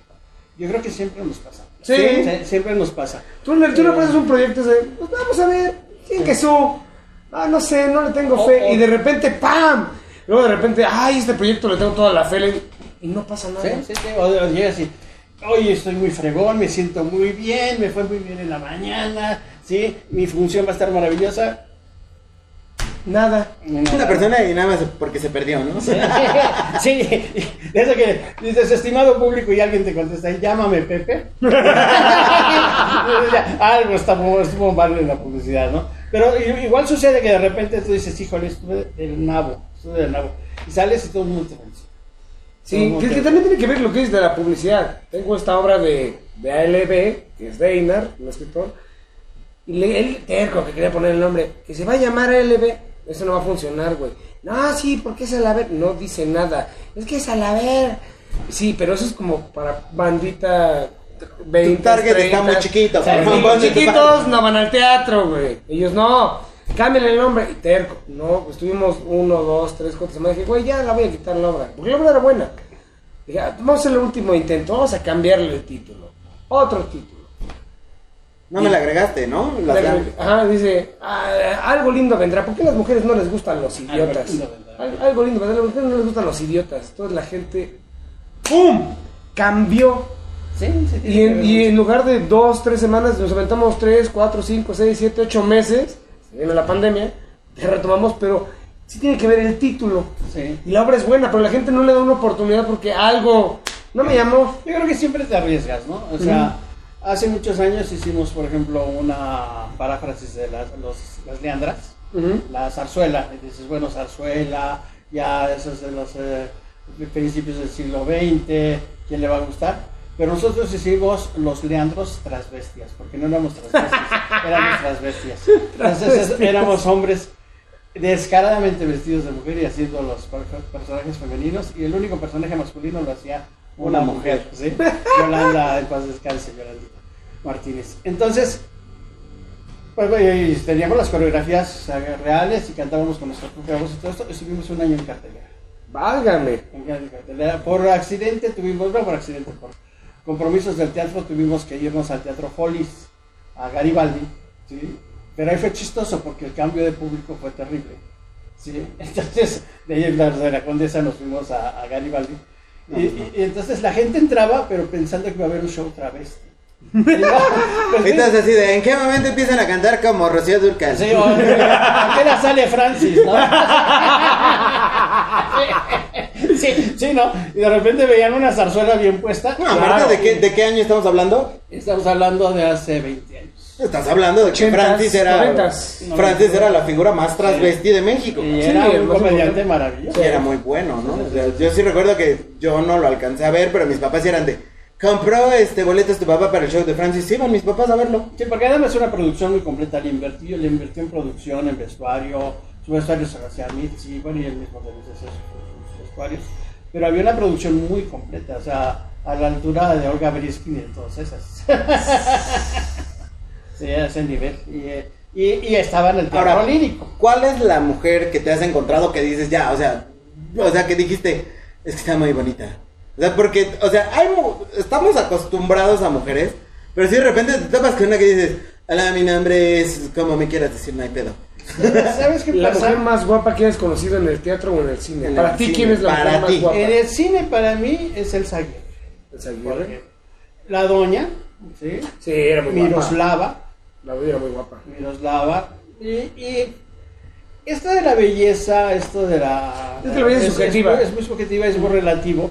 Yo creo que siempre nos pasa. Sí. siempre nos pasa. Tú, le- tú le pones un proyecto de, pues vamos a ver, ¿quién que su? Ah, no sé, no le tengo O- fe. o- y de repente, ¡pam! Luego de repente, ay, este proyecto le tengo toda la fe. Y no pasa nada. Sí, sí, sí. O, o y, oye, estoy muy fregón, me siento muy bien, me fue muy bien en la mañana, ¿sí? Mi función va a estar maravillosa. Nada. Una persona y nada más porque se perdió, ¿no? Sí, sí, eso que dices, estimado público, y alguien te contesta, llámame Pepe. Algo está, estuvo mal en la publicidad, ¿no? Pero igual sucede que de repente tú dices, híjole, estuve del nabo, estuve del nabo. Y sales y todo el mundo te vence. Sí, ¿Cómo que, que también tiene que ver lo que es de la publicidad. Tengo esta obra de, de ALB, que es de Einar, un escritor, y le, él, terco, que quería poner el nombre, que se va a llamar ALB, eso no va a funcionar, güey. No, sí, porque es Alaber, no dice nada, es que es Alaber. Sí, pero eso es como para bandita 20, Tu target está muy chiquito, los chiquitos no van al teatro, güey. Ellos no. Cámbiale el nombre. Y terco. No, pues tuvimos uno, dos, tres, cuatro semanas. Dije, güey, ya la voy a quitar la obra. Porque la obra era buena. Dije, ah, vamos a hacer el último intento. Vamos a cambiarle el título. Otro título. No me la agregaste, ¿no? Pero. Ajá, dice, "Ah, algo lindo vendrá. ¿Por qué a las mujeres no les gustan los idiotas? Algo lindo vendrá. Al- Algo lindo vendrá. A las mujeres no les gustan los idiotas. Entonces la gente, ¡pum! Cambió. Sí, sí, tiene Y en, y en lugar de dos, tres semanas, nos aventamos tres, cuatro, cinco, seis, siete, ocho meses. Se viene la pandemia. Ya retomamos, pero sí tiene que ver el título. Sí. Y la obra es buena, pero la gente no le da una oportunidad porque algo no me llamó. Yo creo que siempre te arriesgas, ¿no? O sea, hace muchos años hicimos, por ejemplo, una paráfrasis de las, los- las leandras, la zarzuela. Y dices, bueno, zarzuela, ya eso es de los eh, principios del siglo XX, ¿quién le va a gustar? Pero nosotros hicimos los leandros transvestias, porque no éramos transvestias, éramos transvestias. Entonces es- éramos hombres descaradamente vestidos de mujer y haciendo los per- personajes femeninos y el único personaje masculino lo hacía una Una mujer, ¿sí? Yolanda, en paz descanse, Yolandita Martínez. Entonces, pues bueno, y teníamos las coreografías reales y cantábamos con nuestra propia voz y todo esto, estuvimos un año en cartelera. Válgame. En cartelera. Por accidente tuvimos, no por accidente, por compromisos del teatro tuvimos que irnos al Teatro Folis, a Garibaldi, ¿sí? Pero ahí fue chistoso porque el cambio de público fue terrible, ¿sí? Entonces, de ahí en la, de la Condesa nos fuimos a, a Garibaldi. Y, y- y entonces la gente entraba, pero pensando que iba a haber un show travesti. Y no, pues, Entonces así de, ¿en qué momento empiezan a cantar como Rocío Durcal? Sí, o- apenas sale Francis, ¿no? Sí, sí, ¿no? Y de repente veían una zarzuela bien puesta. No, aparte, ¿de qué, ¿de qué año estamos hablando? Estamos hablando de hace 20 años. Estás hablando de que 80s, Francis era 90s. Francis era la figura más transvesti de México. Y Sí, era un comediante maravilloso. Y era muy bueno, ¿no? O sea, yo sí recuerdo que yo no lo alcancé a ver, pero mis papás sí eran de compró este boletos tu papá para el show de Francis. Sí, iban mis papás a verlo. Sí, porque además es una producción muy completa. Le invirtió, le invirtió en producción, en vestuario. Su vestuario se hacía Mitzi, bueno, y él mismo también sus vestuarios. Pero había una producción muy completa, o sea, a la altura de Olga Briskin y todas esas. sí, a ese nivel. Y, y, y estaba en el teatro Ahora, lírico. ¿cuál es la mujer que te has encontrado que dices ya, o sea, o sea, que dijiste, es que está muy bonita? O sea, porque, o sea, hay estamos acostumbrados a mujeres, pero si de repente te topas con una que dices, hola, mi nombre es, como me quieras decir, no hay pedo. ¿Sabes qué La pasa? mujer más guapa que hayas conocido en el teatro o en el cine. En Para el ti, cine, ¿quién es la para mujer más guapa? En el cine para mí es el Zaguirre. ¿El Zaguirre? La doña, ¿sí? Sí, era muy guapa. Miroslava. La doña era muy guapa. Miroslava. Y, y esto de la belleza, esto de la... Es que la belleza es subjetiva. muy- Es, muy subjetiva, es muy relativo.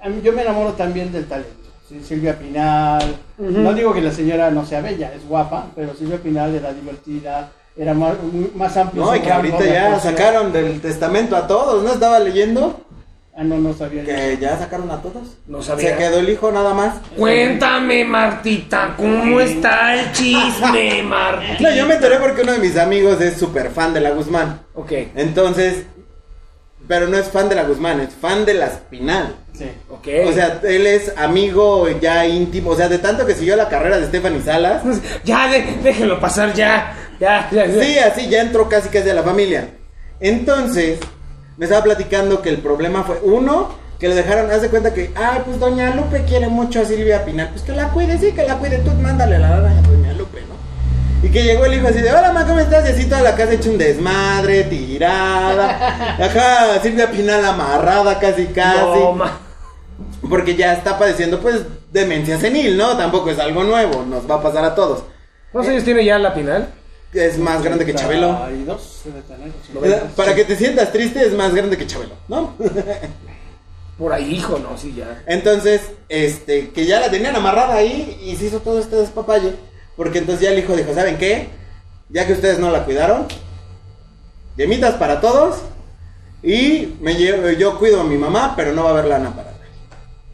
A mí, yo me enamoro también del talento. ¿sí? Silvia Pinal. No digo que la señora no sea bella, es guapa, pero Silvia Pinal era divertida, era más, más amplio. No, y que ahorita ya sacaron del testamento a todos, ¿no? Estaba leyendo Ah, no, no sabía que ya sacaron a todos. No sabía. Se quedó el hijo nada más. Cuéntame, Martita, ¿cómo está el chisme, Martita? No, yo me enteré porque uno de mis amigos es súper fan de la Guzmán. Ok, Entonces, pero no es fan de la Guzmán, es fan de la Espinal. Sí. ok. O sea, él es amigo ya íntimo, o sea, de tanto que siguió la carrera de Stephanie Salas. ya, de- déjenlo pasar, ya. Ya, ya, ya. Sí, así ya entró casi casi a la familia. Entonces, me estaba platicando que el problema fue, uno, que le dejaron, haz de cuenta que, ay, pues doña Lupe quiere mucho a Silvia Pinal, pues que la cuide, sí, que la cuide, tú mándale la lana a doña Lupe, ¿no? Y que llegó el hijo así de, hola, ma, ¿cómo estás? Y así toda la casa hecha un desmadre, tirada. Acá Silvia Pinal amarrada casi casi. No, ma. Porque ya está padeciendo, pues, demencia senil, ¿no? Tampoco es algo nuevo, nos va a pasar a todos. ¿Cuántos años tiene ya la Pinal? Es más grande que Chabelo. Para que te sientas triste es más grande que Chabelo, ¿no? Por ahí, hijo, no, sí, ya. Entonces, este, que ya la tenían amarrada ahí y se hizo todo este despapalle. Porque entonces ya el hijo dijo, ¿saben qué? Ya que ustedes no la cuidaron, yemitas para todos y me llevo, yo cuido a mi mamá, pero no va a haber lana para nadie.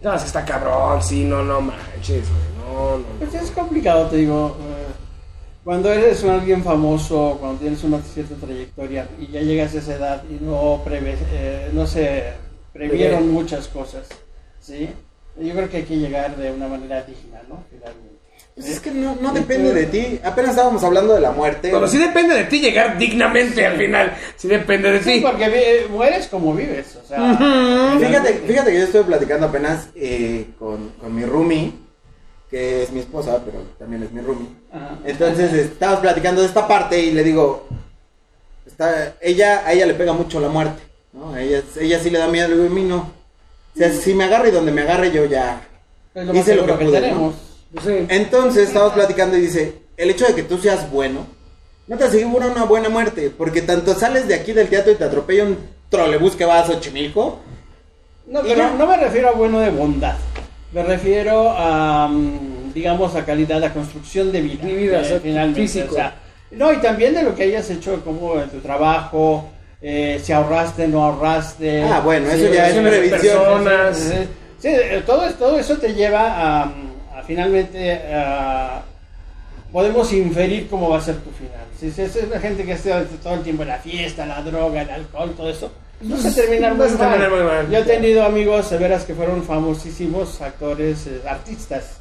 No, se está cabrón, sí, no, no manches, güey, no, no. Pues es complicado, te digo. Cuando eres un alguien famoso, cuando tienes una cierta trayectoria y ya llegas a esa edad y no, prevé, eh, no se previeron muchas cosas, ¿sí? Yo creo que hay que llegar de una manera digna, ¿no? Finalmente. Pues es que no, no depende de ti. Apenas estábamos hablando de la muerte. Pero sí depende de ti llegar dignamente al final. Sí depende de Sí, ti. porque mueres como vives, o sea... Fíjate, fíjate que yo estuve platicando apenas eh, con, con mi roomie, que es mi esposa, pero también es mi roomie. Ajá. Entonces estábamos platicando de esta parte y le digo, está, ella, a ella le pega mucho la muerte, ¿no? A ella, ella sí le da miedo, le digo, a mí no. O sea, si me agarre y donde me agarre yo ya. Es lo más hice lo que que, pude. Pues sí. Entonces estábamos platicando y dice, el hecho de que tú seas bueno, no te asegura una buena muerte, porque tanto sales de aquí del teatro y te atropella un trolebús que va a Xochimilco, No, pero no me refiero a bueno de bondad. Me refiero a, mm, digamos, a calidad, a construcción de vida. Eh, finalmente. físico. O sea, no, y también de lo que hayas hecho, como en tu trabajo, eh, si ahorraste, no ahorraste. Ah, bueno, si- eso ya es si- previsión. personas. Sí, sí, sí, eh, todo, todo eso te lleva a, a finalmente a- podemos inferir cómo va a ser tu final. Si si es la gente que esté todo el tiempo en la fiesta, la droga, el alcohol, todo eso, no se terminar muy terminar mal. Yo he tenido amigos de veras que fueron famosísimos actores, eh, artistas,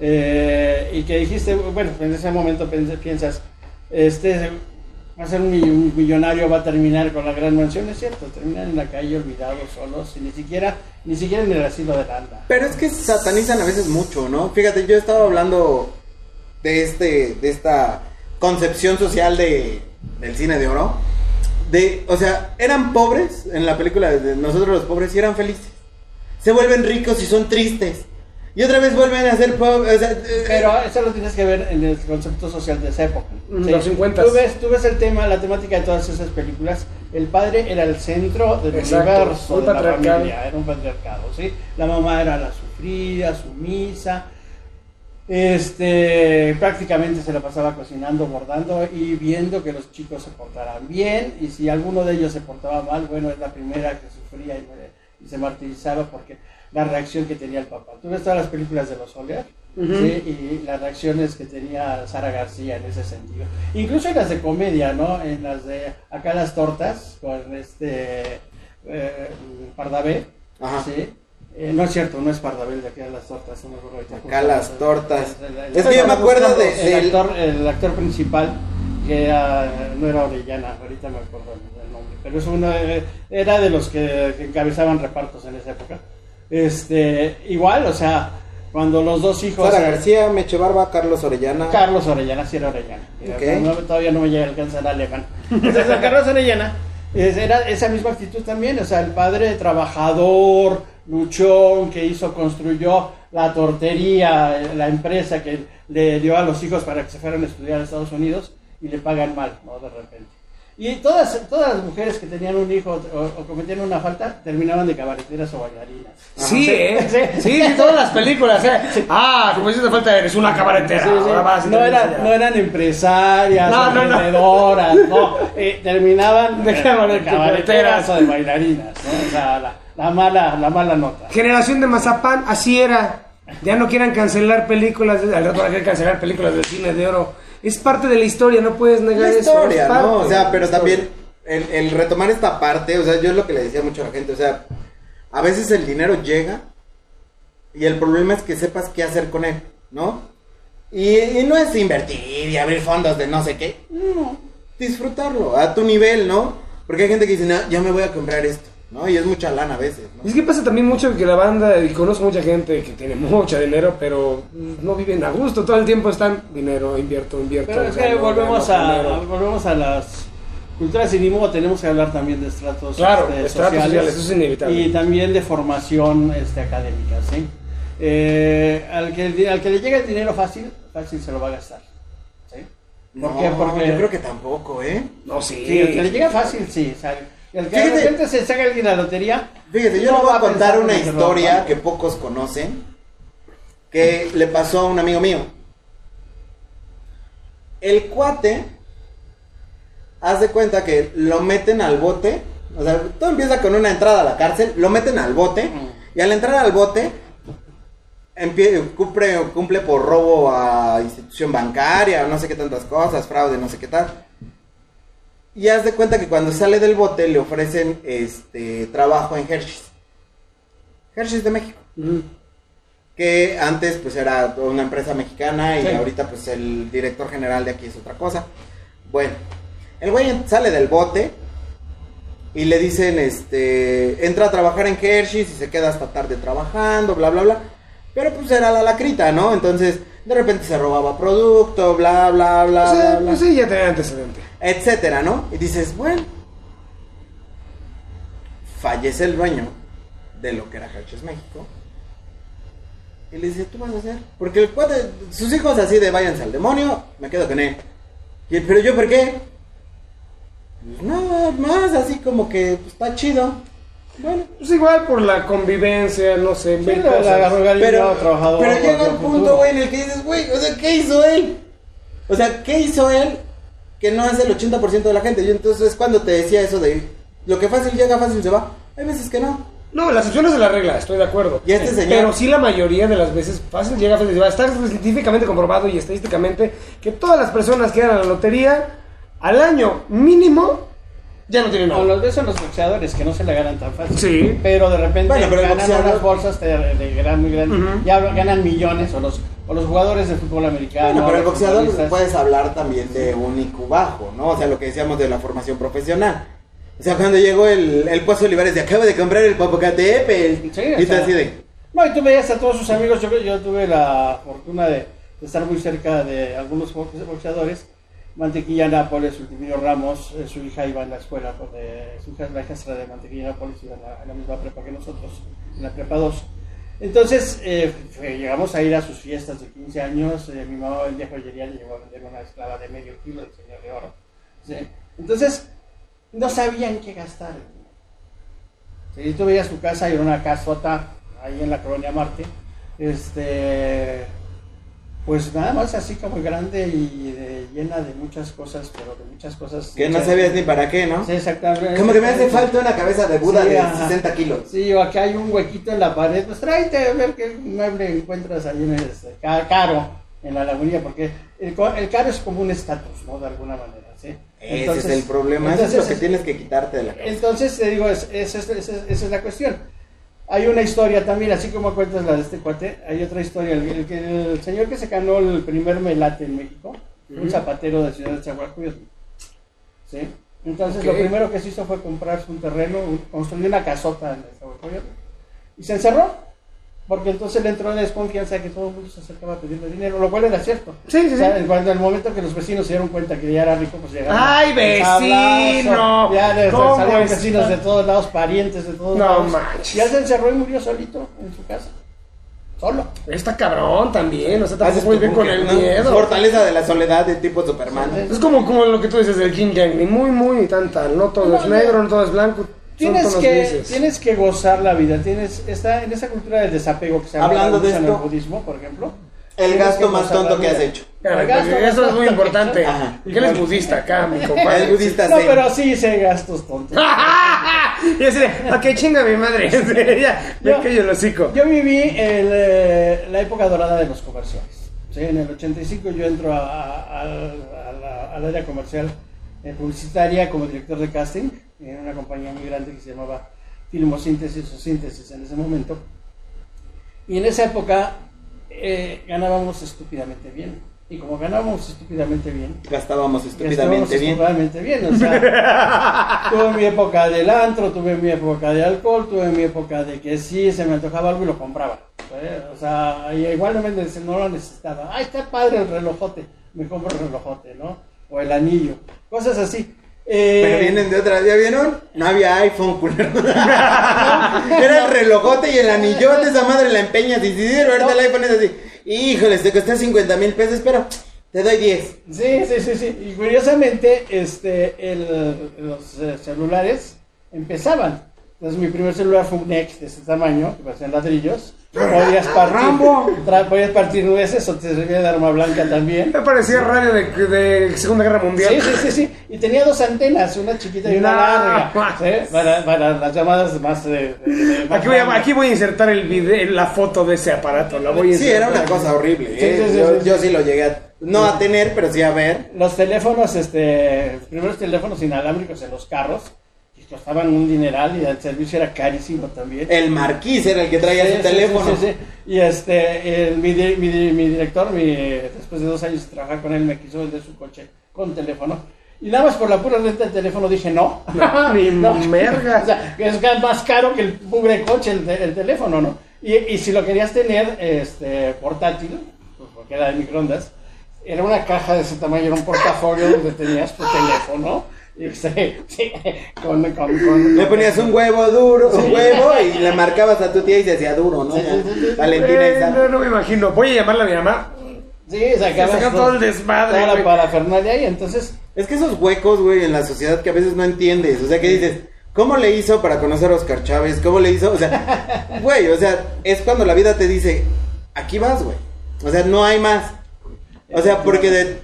eh, y que dijiste, bueno, en ese momento piensas, este va a ser un millonario, va a terminar con la gran mansión, es cierto, terminan en la calle olvidados, solos, y ni siquiera, ni siquiera en el asilo de Landa. Pero es que satanizan a veces mucho, ¿no? Fíjate, yo estaba hablando de este, de esta concepción social de, del cine de oro. De, o sea, eran pobres en la película de Nosotros los pobres y eran felices. Se vuelven ricos y son tristes. Y otra vez vuelven a ser pobres. O sea, eh, Pero eso lo tienes que ver en el concepto social de esa época. Mm, los 50s. Tú ves, tú ves el tema, la temática de todas esas películas. El padre era el centro del Exacto, universo, de la familia, era un patriarcado, ¿sí? La mamá era la sufrida, sumisa. Este, prácticamente se la pasaba cocinando, bordando y viendo que los chicos se portaran bien. Y si alguno de ellos se portaba mal, bueno, es la primera que sufría y, y se martirizaba porque la reacción que tenía el papá. Tú ves todas las películas de los Ujú. ¿sí? y las reacciones que tenía Sara García en ese sentido. Incluso en las de comedia, ¿no? En las de acá las tortas con este eh, Pardavé. ¿sí? Eh, no es cierto, no es Pardabel de acá las tortas. no me acuerdo ahorita. Acá las tortas. El- el- Es que yo me acuerdo de- actor, el actor principal que era, no era Orellana, ahorita me acuerdo el nombre, pero es uno, eh, era de los que, que encabezaban repartos en esa época. Este, igual, o sea, cuando los dos hijos, Sara García, Meche Barba, Carlos Orellana. Carlos Orellana, sí era Orellana. No, todavía no me llega a alcanzar alemán. Entonces, Carlos Orellana era esa misma actitud también, o sea, el padre trabajador, luchón, que hizo, construyó la tortería, la empresa que le dio a los hijos para que se fueran a estudiar a Estados Unidos y le pagan mal, ¿no? De repente. Y todas, todas las mujeres que tenían un hijo o, o cometían una falta terminaban de cabareteras o bailarinas. Sí, Sí, ¿eh? sí. Sí, sí, todas las películas, ¿eh? Ah, como hiciste falta, eres una cabaretera. Sí, sí. Ahora vas y No, dices, no eran empresarias, No, no, vendedoras, no. Eh, terminaban De de cabaret- cabareteras o de bailarinas, ¿no? O sea, la, la mala, la mala nota. Generación de Mazapán, así era. Ya no quieran cancelar películas, de- al rato van a querer cancelar películas del cine de oro. Es parte de la historia, no puedes negar la eso. historia, es parte ¿no? O de sea, pero historia. también el, el retomar esta parte, o sea, yo es lo que le decía mucho a la gente, o sea, a veces el dinero llega y el problema es que sepas qué hacer con él, ¿no? Y, y no es invertir y abrir fondos de no sé qué, no, disfrutarlo a tu nivel, ¿no? Porque hay gente que dice, no, ya me voy a comprar esto, ¿no? Y es mucha lana a veces, Y ¿no? es que pasa también mucho que la banda, y conozco mucha gente que tiene mucho dinero, pero no viven a gusto, todo el tiempo están dinero, invierto, invierto. Pero es que volvemos a, dinero. volvemos a las culturas y ni modo tenemos que hablar también de estratos Claro, este, estratos sociales, eso es inevitable. y también de formación este, académica, ¿sí? Eh, al, que, al que le llega el dinero fácil, fácil se lo va a gastar, ¿sí? ¿Por No, qué? Porque yo creo que tampoco, ¿eh? No, sí. Sí, el que le llega fácil, sí. O sea, el que de Fíjate. repente se saca alguien la lotería. Fíjate, yo le voy a contar una historia que pocos conocen que le pasó a un amigo mío. El cuate, haz de cuenta que lo meten al bote, o sea, todo empieza con una entrada a la cárcel, lo meten al bote, y al entrar al bote, cumple, cumple por robo a institución bancaria, no sé qué tantas cosas, fraude, no sé qué tal. Y haz de cuenta que cuando sale del bote le ofrecen este trabajo en Hershey's. Hershey's de México. Que antes pues era una empresa mexicana y Sí. ahorita pues el director general de aquí es otra cosa. Bueno, el güey sale del bote y le dicen, este, entra a trabajar en Hershey's y se queda hasta tarde trabajando, bla, bla, bla. Pero pues era la lacrita, ¿no? Entonces de repente se robaba producto, bla, bla, bla, O sea, bla, bla pues sí, ya tenía antecedente. Etcétera, ¿no? Y dices, bueno, fallece el dueño de lo que era Hershey's México. Y le dice, ¿tú vas a hacer? Porque el cuate, sus hijos así de váyanse al demonio, me quedo con él. Y él, pero yo, ¿por qué? Pues nada más, así como que pues, está chido. Bueno, Pues igual por la convivencia, no sé, Sí, la- cosas. pero, trabajador. pero llega el un punto, güey, en el que dices, güey, o sea, ¿qué hizo él? O sea, ¿qué hizo él que no es el 80% de la gente? Yo entonces es cuando te decía eso de lo que fácil llega, fácil se va. Hay veces que no. No, la excepción es de la regla, estoy de acuerdo. Y este señor- Pero sí la mayoría de las veces fácil llega, fácil se va. Está científicamente comprobado y estadísticamente que todas las personas que ganan la lotería al año mínimo ya no tienen O nada. los besos los boxeadores que no se la ganan tan fácil. Sí. Pero de repente Bueno, pero el ganan boxeador- unas bolsas de, de gran, muy grandes. Ya ganan millones. O los, o los jugadores de fútbol americano. Bueno, pero el boxeador puedes hablar también de un IQ bajo, ¿no? O sea, lo que decíamos de la formación profesional. O sea, cuando llegó el, el Pozo Olivares de acabo de comprar el Popocatépetl. Sí, y sea, así de... No, y tú veías a todos sus amigos. Yo, yo tuve la fortuna de, de estar muy cerca de algunos boxe- boxeadores. Mantequilla Nápoles, Ultimio Ramos, eh, su hija iba en la escuela, pues, de, su hija, la hija de Mantequilla Nápoles iba en la, misma prepa que nosotros, en la prepa 2. Entonces, eh, llegamos a ir a sus fiestas de 15 años. eh, mi mamá vendía joyería, le llegó a vender una esclava de medio kilo, el señor de oro. Entonces, no sabían qué gastar. Si tú veías tu casa y era una casota ahí en la colonia Marte, este, Pues nada más así como grande y de- llena de muchas cosas, pero de muchas cosas. Que no sabías ni para qué, ¿no? Sí, exactamente. Como que me hace falta una cabeza de Buda Sí, de ajá. 60 kilos. Sí, o aquí hay un huequito en la pared, pues tráete a ver qué mueble encuentras ahí en este, ca- caro, en la lagunilla, porque el, el caro es como un estatus, ¿no? De alguna manera, ¿sí? Ese es el problema, eso es lo entonces, que tienes que quitarte de la cabeza. Entonces, te digo, es- es- es- es- esa es la cuestión. Hay una historia también, así como cuentas la de este cuate, hay otra historia. El, el el señor que se ganó el primer melate en México, un zapatero de Ciudad de Chahuacuyos. ¿Sí? Entonces, lo primero que se hizo fue comprarse un terreno, un- construyó una casota en Chahuacuyos y se encerró. Porque entonces le entró la desconfianza de que todo el mundo se acercaba a pedirle dinero, lo cual era cierto. Sí, sí, O sea, sí. en cuando el momento que los vecinos se dieron cuenta que ya era rico, pues llegaron. ¡Ay, vecino! sablazo, Ya les ¿Cómo salieron vecinos de todos lados, parientes de todos No lados. manches. Ya se encerró y murió solito en su casa. Solo. Está cabrón también, o sea, Haces tampoco muy bien con el ¿no? miedo. Fortaleza de la soledad de tipo Superman. Sí. Es como, como lo que tú dices del yin yang, ni muy, muy tan tan, no todo No, es negro, no todo es blanco, Tienes que, grises. tienes que gozar la vida. Tienes, está en esa cultura del desapego que se habla Hablando de mucho en el esto, budismo, por ejemplo. El gasto más tonto que has hecho. Claro, eso es muy importante. he hecho. Ajá. Y que él es budista acá, mi compadre. Es budista No, pero sí hice gastos tontos. y así de, ok, chinga mi madre. ya, me Yo- el hocico. Yo viví el, eh, la época dorada de los comerciales. ¿sí? En el 85 yo entro a- a- a- a la- al área comercial eh, publicitaria como director de casting en una compañía muy grande que se llamaba Filmosíntesis o Síntesis en ese momento. Y en esa época eh, ganábamos estúpidamente bien. Y como ganábamos estúpidamente bien, Gastábamos estúpidamente bien. estúpidamente bien, o sea, tuve mi época del antro, tuve mi época de alcohol, tuve mi época de que sí se me antojaba algo y lo compraba. ¿eh? O sea, igual no, me, no lo necesitaba. Ay, está padre el relojote, me compro el relojote, ¿no? O el anillo, cosas así. Eh, Pero vienen de otra, ¿ya vieron? No había iPhone, culero. Era el relojote y el anillote, esa madre la empeñas. Y si sí, ahorita el iPhone es así. Híjole, te costó 50 mil pesos, pero te doy 10. Sí, sí, sí, sí. Y curiosamente, este, el- los eh, celulares empezaban. Entonces mi primer celular fue un Nex de ese tamaño, que parecían ladrillos. Podías partir, Rambo. podías partir nueces o te servía de arma blanca también. Me parecía radio de, de Segunda Guerra Mundial. Sí, sí, sí, sí. Y tenía dos antenas, una chiquita y una No, larga. Para, para las llamadas más... eh, eh, más Aquí voy, a, grandes. aquí voy a insertar el video, la foto de ese aparato. La voy a Sí, era una cosa horrible. ¿eh? sí, sí, yo, sí, yo sí. sí lo llegué a, no a tener, pero sí a ver. Los teléfonos, este, los primeros teléfonos inalámbricos en los carros, costaban un dineral y el servicio era carísimo también. El marquís era el que traía Sí, su sí, teléfono. sí, sí, sí. Y este, el- mi, mi, di- mi director, mi, después de dos años de trabajar con él, me quiso vender su coche con teléfono. Y nada más por la pura renta del teléfono dije no. No, ni mergas. O sea, que es más caro que el pugre coche el, el teléfono, ¿no? Y, y si lo querías tener este, portátil, pues porque era de microondas, era una caja de ese tamaño, era un portafolio donde tenías tu teléfono. Sí, sí, con, con, con- Le ponías un huevo duro, un Sí. huevo y le marcabas a tu tía y se hacía duro, ¿no? Sí, sí, sí, sí. Valentina Eh, y no, no me imagino. Voy a llamarle a mi mamá. Sí, sacabas Saca todo el desmadre, Toda la parafernalia y entonces Es que esos huecos, güey, en la sociedad que a veces no entiendes. O sea, que dices, ¿cómo le hizo para conocer a Oscar Chávez? ¿Cómo le hizo? O sea, güey, o sea, es cuando la vida te dice, aquí vas, güey. O sea, no hay más. O sea, porque de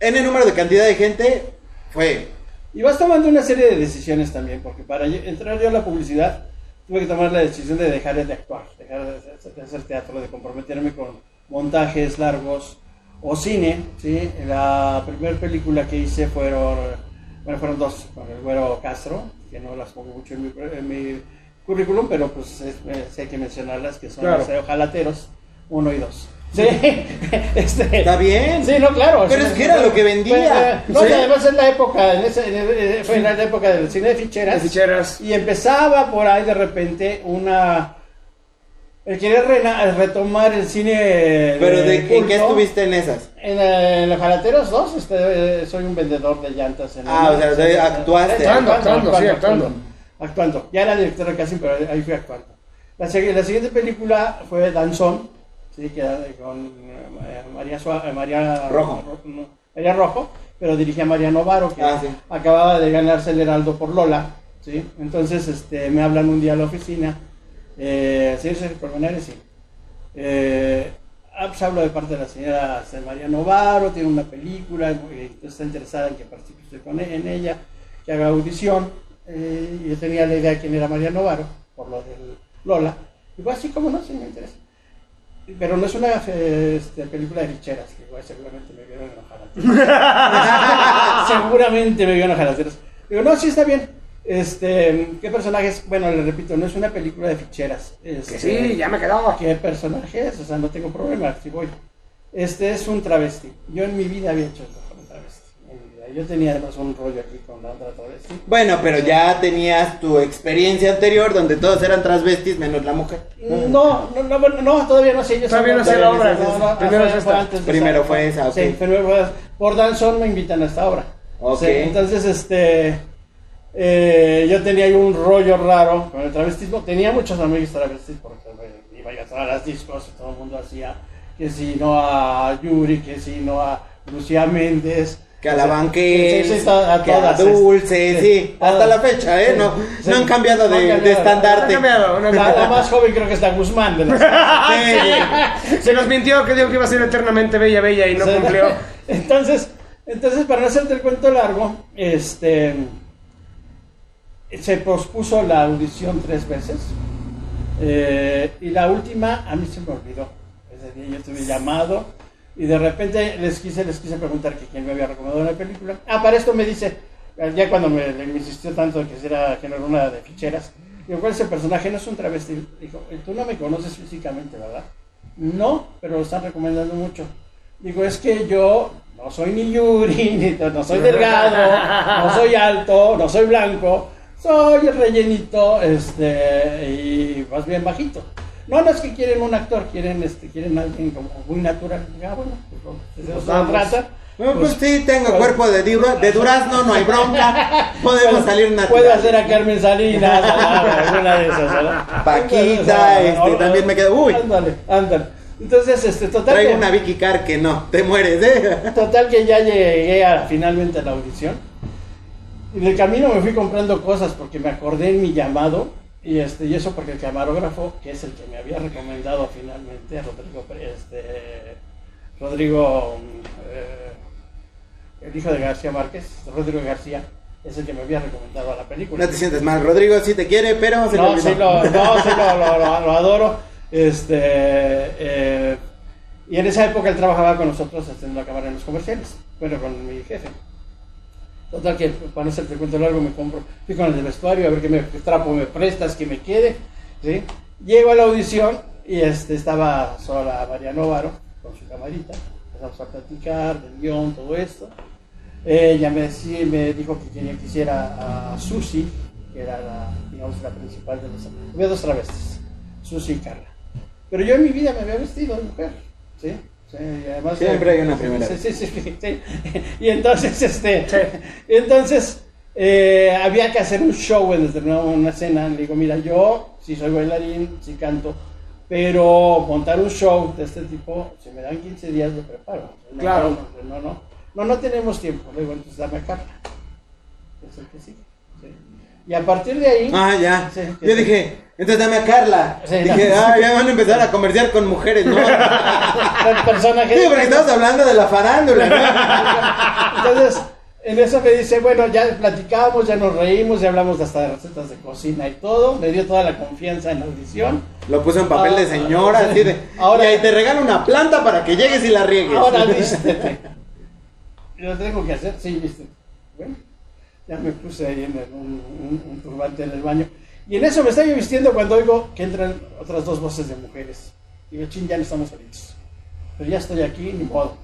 N número de cantidad de gente fue. Y vas tomando una serie de decisiones también, porque para entrar yo a la publicidad tuve que tomar la decisión de dejar de actuar, dejar de hacer, teatro, de comprometerme con montajes largos o cine. ¿sí? La primera película que hice fueron, bueno, fueron dos, con el Güero Castro, que no las pongo mucho en mi, en mi currículum, pero pues es- eh, hay que mencionarlas, que son Claro. los Ojalateros, uno y dos. Sí, este, Está bien. Sí, no, claro. Pero es que era lo que vendía. Pues, eh, no, Sí. y además en la época, en ese- en el- eh, fue en la época del cine de ficheras. Ficheras. Y empezaba por ahí de repente una... El querer rena- retomar el cine... Pero de, ¿en qué culto. estuviste en esas? En, eh, en los jalateros 2, este, eh, soy un vendedor de llantas. En Ah, o sea, actuaste. Actuando, actuando, sí, actuando. Actuando. Ya era director de casting, pero ahí fui actuando. La siguiente película fue Danzón, sí, que de- con eh, María, Sua- eh, María Rojo. Ro- no, María Rojo, pero dirigía a María Novaro, que Ah, sí. acababa de ganarse el Heraldo por Lola. ¿sí? Entonces este, me hablan un día a la oficina. Eh, ¿Sí, sí, Colmenares? Sí. Eh, Ah, pues hablo de parte de la señora este, María Novaro, tiene una película, eh, está interesada en que participe usted con e- en ella, que haga audición. Eh, yo tenía la idea de quién era María Novaro, por lo del Lola. Digo, así como no, sí me interesa. Pero no es una este, película de ficheras, que igual seguramente me vieron enojar. seguramente me vieron enojar. Digo, no, sí está bien. Este, ¿qué personajes? Bueno, le repito, no es una película de ficheras. Que Este, sí, ya me quedó. ¿Qué personajes? O sea, no tengo problema, si voy. Este es un travesti. Yo en mi vida había hecho esto con un travesti. En mi vida. Yo tenía además un rollo aquí con la otra travesti. Bueno, pero ya tenías tu experiencia anterior donde todos eran transvestis menos la mujer. No, no, no, bueno, no, todavía no sé. Yo Todavía no sé la obra, primero es esta. Primero fue esa, ok. Sí, primero fue esa. Por Danzón me invitan a esta obra. Ok. Sí, entonces, este. eh, yo tenía ahí un rollo raro con el travestismo. Tenía muchos amigos travestis porque me iba a todas las discos y todo el mundo hacía que si no a Yuri, que si no a Lucía Méndez. Que a la banqués, sí, sí, a que a Dulce, este, sí, hasta la fecha, ¿eh? Sí, No, sí. no han cambiado No han de, cambiado. de estandarte. No cambiado, no La, cambiado. la más joven creo que está Guzmán de las Sí, Se nos mintió que dijo que iba a ser eternamente bella, bella y no Sí. cumplió. Entonces, entonces, para no hacerte el cuento largo, este se pospuso la audición tres veces. eh, y la última a mí se me olvidó. Ese día yo estuve llamado y de repente les quise, les quise preguntar que quién me había recomendado una película. Ah, para esto me dice, ya cuando me, insistió tanto que era, que no era una de ficheras, digo, ¿cuál es el personaje? No es un travesti. Dijo, tú no me conoces físicamente, ¿verdad? No, pero lo están recomendando mucho. Digo, es que yo no soy ni Yuri, ni no soy delgado, no soy alto, no soy blanco, soy rellenito, este, y más bien bajito. No, no es que quieren un actor, quieren, este, quieren alguien como muy natural. Ah, bueno, pues, Vamos. trata. No, pues, sí, tengo pues- cuerpo de, de durazno, no hay bronca. Podemos salir natural. Puedo hacer a Carmen Salinas, alguna de esas, ¿verdad? Paquita, este, también me quedo- uy. Ándale, ándale. Entonces, este, total. Traigo que- una Vicky Car que no, te mueres, ¿eh? Total que ya llegué a, finalmente a la audición. Y en el camino me fui comprando cosas porque me acordé en mi llamado. Y, este, y eso porque el camarógrafo, que es el que me había recomendado finalmente, Rodrigo, este, Rodrigo eh, el hijo de García Márquez, Rodrigo García, es el que me había recomendado a la película. No te sientes mal, Rodrigo sí te quiere, pero se No, sí lo, no, sí lo, lo- lo- lo adoro. Este, eh, y en esa época él trabajaba con nosotros en la cámara en los comerciales, bueno, con mi jefe. Total que para no hacerte cuento largo me compro, fui con el de vestuario a ver qué, me, trapo me prestas, que me quede. Llego a la audición y este, estaba sola María Novaro con su camarita. Empezamos a platicar del guion, todo esto. Ella me, decía- me dijo que quería que hiciera a Susi, que era la, digamos, la principal de los... Había dos travestis, Susi y Carla. Pero yo en mi vida me había vestido de mujer, ¿sí? Sí, y además, Siempre hay una primera Sí, vez. sí, sí, sí, sí. Y entonces, este, entonces, eh, había que hacer un show en determinado una escena. Le digo, mira, yo sí soy bailarín, sí canto, pero montar un show de este tipo, si me dan 15 días lo preparo. No, Claro. No, no, no, no, no tenemos tiempo. Le digo, entonces dame a Carla. Es el que sigue. sí. Y a partir de ahí... Ah, ya. Sí, Yo sí. dije, entonces dame a Carla. Sí, dije, no. ah, ya van a empezar a comerciar con mujeres, ¿no? sí, el personaje... porque estamos hablando de la farándula, ¿no? Entonces, en eso me dice, bueno, ya platicamos, ya nos reímos, ya hablamos hasta de recetas de cocina y todo. Me dio toda la confianza en la audición. Lo puso en papel de señora, Ah, así de. ahora- y ahí te regalo una planta para que llegues y la riegues. Ahora vístete. Y lo tengo que hacer, sí, vístete. Bueno, ya me puse ahí en un, turbante en el baño. Y en eso me estaba yo vistiendo cuando oigo que entran otras dos voces de mujeres. Digo, chin, ya no estamos solitos. Pero ya estoy aquí, ni modo.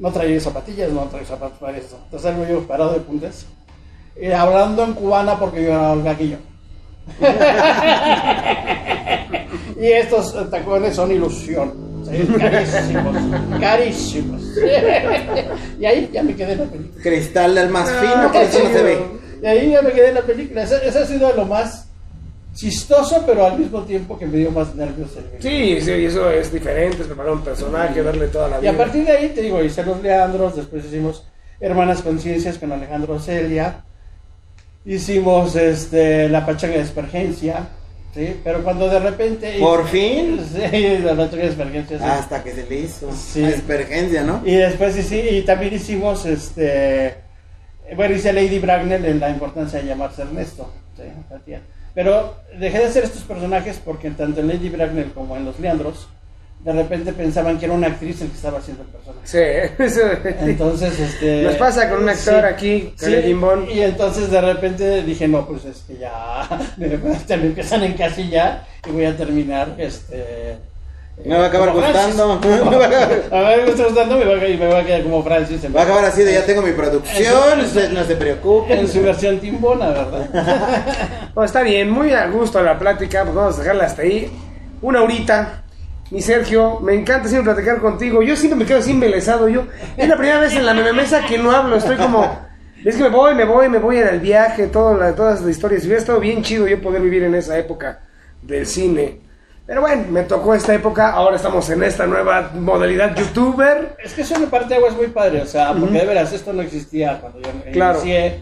No traigo zapatillas, no traigo zapatos para eso. Entonces salgo yo parado de puntas. eh, hablando en cubana porque yo era Olga Guillo. y estos tacones son ilusión. ¿Sí? Carísimos. Carísimos. y ahí ya me quedé en la película. Cristal del más Ah, fino, que eso no se ve. Y ahí ya me quedé en la película. Eso, eso ha sido lo más chistoso, pero al mismo tiempo que me dio más nervios el. Sí, sí, eso es diferente, es preparar un personaje, darle toda la Y vida. a partir de ahí, te digo, hice los Leandros, después hicimos Hermanas Conciencias con Alejandro Celia, hicimos este, La Pachanga de Espergencia, Sí, pero cuando de repente... Por fin. Sí, la teoría de Aspergencia, sí. Hasta que se le hizo. Sí. Aspergencia, ¿no? Y después sí, sí, y también hicimos, este, bueno, hice Lady Bracknell en la importancia de llamarse Ernesto, sí, la tía. Pero dejé de hacer estos personajes porque tanto en Lady Bracknell como en Los Leandros, de repente pensaban que era una actriz el que estaba haciendo el personaje. Sí, eso. Entonces, este... Nos pasa con un actor sí, aquí, con sí, el Gimbón. Y entonces de repente dije, no, pues es que ya me, me empiezan a encasillar y voy a terminar, este... Me va a acabar gustando. a ver, me está gustando me va a, y me va a quedar como Francis. Va a acabar así de ya tengo mi producción, usted no se preocupen. En su versión timbona, ¿verdad? Bueno, está bien, muy a gusto la plática, pues vamos a dejarla hasta ahí. Una horita. Mi Sergio, me encanta siempre platicar contigo. Yo siempre me quedo así embelesado. Yo, es la primera vez en la mesa que no hablo. Estoy como, es que me voy, me voy, me voy en el viaje, todo la- todas las historias. Hubiera estado bien chido yo poder vivir en esa época del cine. Pero bueno, me tocó esta época. Ahora estamos en esta nueva modalidad youtuber. Es que es una parte de agua es muy padre, o sea, porque de veras esto no existía cuando yo Claro. inicié.